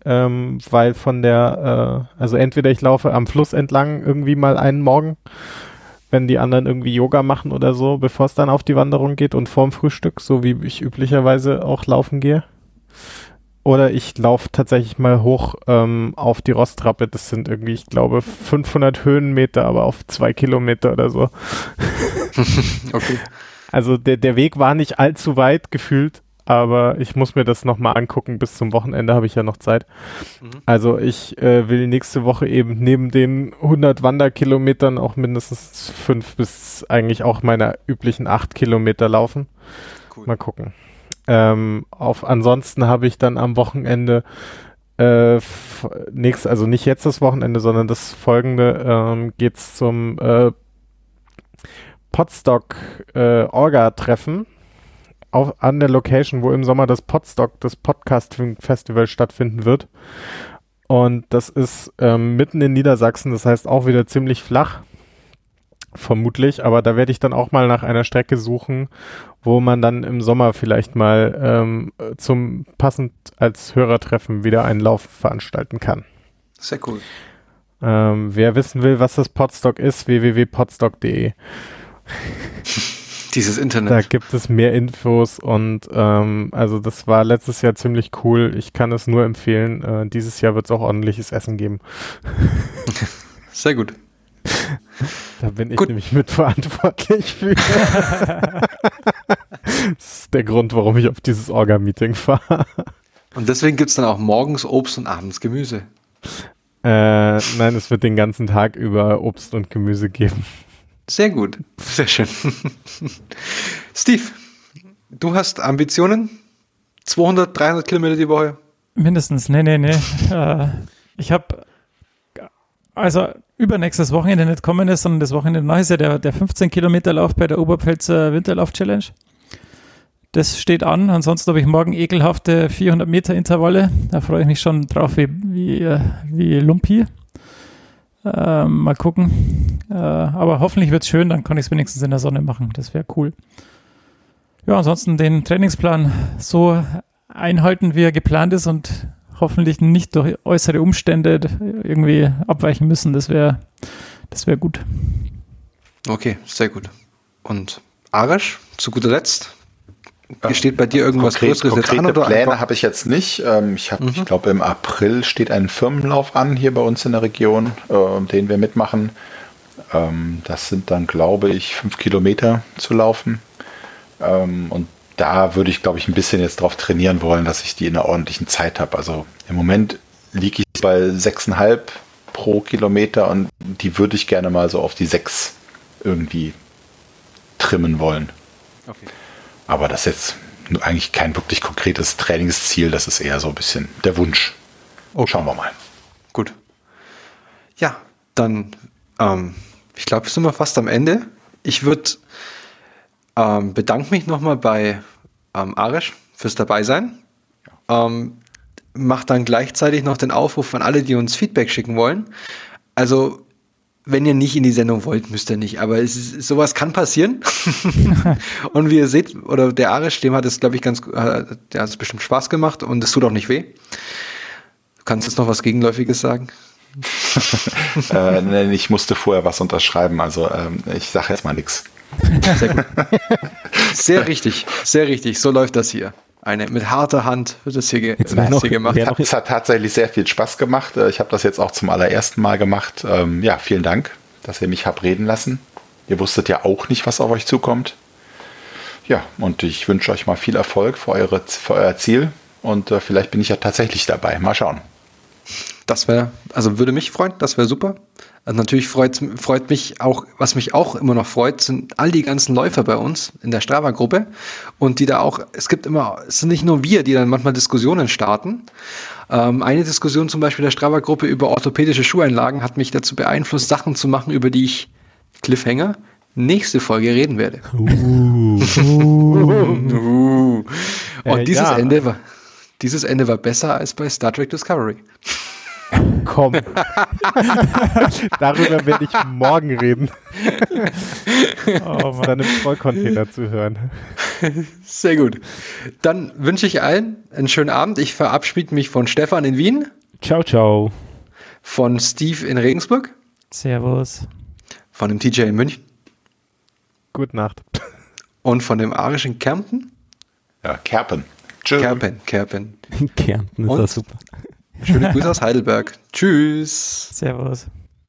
Ähm, weil von der, äh, also entweder ich laufe am Fluss entlang irgendwie mal einen Morgen, wenn die anderen irgendwie Yoga machen oder so, bevor es dann auf die Wanderung geht und vorm Frühstück, so wie ich üblicherweise auch laufen gehe. Oder ich laufe tatsächlich mal hoch ähm, auf die Rostrappe. Das sind irgendwie, ich glaube, 500 Höhenmeter, aber auf zwei Kilometer oder so. okay. Also der, der Weg war nicht allzu weit gefühlt, aber ich muss mir das nochmal angucken. Bis zum Wochenende habe ich ja noch Zeit. Mhm. Also ich äh, will nächste Woche eben neben den 100 Wanderkilometern auch mindestens fünf bis eigentlich auch meine üblichen acht Kilometer laufen. Cool. Mal gucken. Ähm, auf, ansonsten habe ich dann am Wochenende äh, nächst, also nicht jetzt das Wochenende, sondern das folgende ähm, geht's zum äh, Podstock äh, Orga-Treffen auf, an der Location, wo im Sommer das Podstock, das Podcast-Festival stattfinden wird. Und das ist ähm, mitten in Niedersachsen, das heißt auch wieder ziemlich flach vermutlich, aber da werde ich dann auch mal nach einer Strecke suchen, wo man dann im Sommer vielleicht mal ähm, zum passend als Hörertreffen wieder einen Lauf veranstalten kann. Sehr cool. Ähm, wer wissen will, was das Podstock ist, www.podstock.de. Dieses Internet. Da gibt es mehr Infos und ähm, also das war letztes Jahr ziemlich cool. Ich kann es nur empfehlen. Äh, dieses Jahr wird es auch ordentliches Essen geben. Sehr gut. Da bin ich Gut. nämlich mitverantwortlich für. das ist der Grund, warum ich auf dieses Orga-Meeting fahre. Und deswegen gibt es dann auch morgens Obst und abends Gemüse. Äh, nein, es wird den ganzen Tag über Obst und Gemüse geben. Sehr gut, sehr schön. Steve, du hast Ambitionen? 200, 300 Kilometer die Woche? Mindestens, nee, nee, nee. äh, ich habe also übernächstes Wochenende nicht kommen ist, sondern das Wochenende nach ist ja der, der 15 Kilometer Lauf bei der Oberpfälzer Winterlauf Challenge. Das steht an. Ansonsten habe ich morgen ekelhafte 400 Meter Intervalle. Da freue ich mich schon drauf, wie, wie, äh, wie Lumpi. Äh, mal gucken. Äh, aber hoffentlich wird es schön, dann kann ich es wenigstens in der Sonne machen. Das wäre cool. Ja, ansonsten den Trainingsplan so einhalten, wie er geplant ist und hoffentlich nicht durch äußere Umstände irgendwie abweichen müssen. Das wäre das wär gut. Okay, sehr gut. Und Arash, zu guter Letzt, steht bei dir irgendwas Konkret, Größeres konkrete jetzt an? Oder Pläne habe ich jetzt nicht. Ähm, ich mhm. ich glaube, im April steht ein Firmenlauf an hier bei uns in der Region, äh, den wir mitmachen. Ähm, das sind dann, glaube ich, fünf Kilometer zu laufen. Ähm, und da würde ich, glaube ich, ein bisschen jetzt drauf trainieren wollen, dass ich die in einer ordentlichen Zeit habe. Also im Moment liege ich bei 6,5 pro Kilometer und die würde ich gerne mal so auf die 6 irgendwie trimmen wollen. Okay. Aber das ist jetzt eigentlich kein wirklich konkretes Trainingsziel, das ist eher so ein bisschen der Wunsch. Okay. Schauen wir mal. Gut. Ja, dann, ähm, ich glaube, sind wir fast am Ende. Ich würde ähm, bedanke mich nochmal bei ähm, Arisch fürs Dabeisein. Ähm, mach dann gleichzeitig noch den Aufruf an alle, die uns Feedback schicken wollen. Also, wenn ihr nicht in die Sendung wollt, müsst ihr nicht. Aber ist, sowas kann passieren. und wie ihr seht, oder der Arisch, dem hat es, glaube ich, ganz, äh, der hat es bestimmt Spaß gemacht und es tut auch nicht weh. Du kannst jetzt noch was Gegenläufiges sagen? äh, ich musste vorher was unterschreiben, also ähm, ich sage jetzt mal nichts. Sehr gut. Sehr richtig, sehr richtig. So läuft das hier. Eine mit harter Hand wird das hier, Jetzt wird noch- hier gemacht. Es hat tatsächlich sehr viel Spaß gemacht. Äh, Ich habe das jetzt auch zum allerersten Mal gemacht. Ähm, ja, vielen Dank, dass ihr mich habt reden lassen. Ihr wusstet ja auch nicht, was auf euch zukommt. Ja, und ich wünsche euch mal viel Erfolg für, eure, für euer Ziel. Und äh, vielleicht bin ich ja tatsächlich dabei. Mal schauen. Das wäre, also würde mich freuen, das wäre super. Also natürlich freut, freut mich auch, was mich auch immer noch freut, sind all die ganzen Läufer bei uns in der Strava-Gruppe und die da auch, es gibt immer, es sind nicht nur wir, die dann manchmal Diskussionen starten. Ähm, eine Diskussion zum Beispiel der Strava-Gruppe über orthopädische Schuheinlagen hat mich dazu beeinflusst, Sachen zu machen, über die ich, Cliffhanger, nächste Folge reden werde. Uh. Und Äh, dieses ja. Ende war, dieses Ende war besser als bei Star Trek Discovery. Komm. Darüber werde ich morgen reden, Oh, Mann. dann im Vollcontainer zu hören. Sehr gut. Dann wünsche ich allen einen schönen Abend. Ich verabschiede mich von Stefan in Wien, Ciao, ciao. von Steve in Regensburg, Servus. von dem TJ in München Gute Nacht. und von dem arischen Kärnten. Ja, Kerpen. Tschüss. Kerpen, Kerpen. In Kärnten ist Und? das super. Schöne Grüße aus Heidelberg. Tschüss. Servus.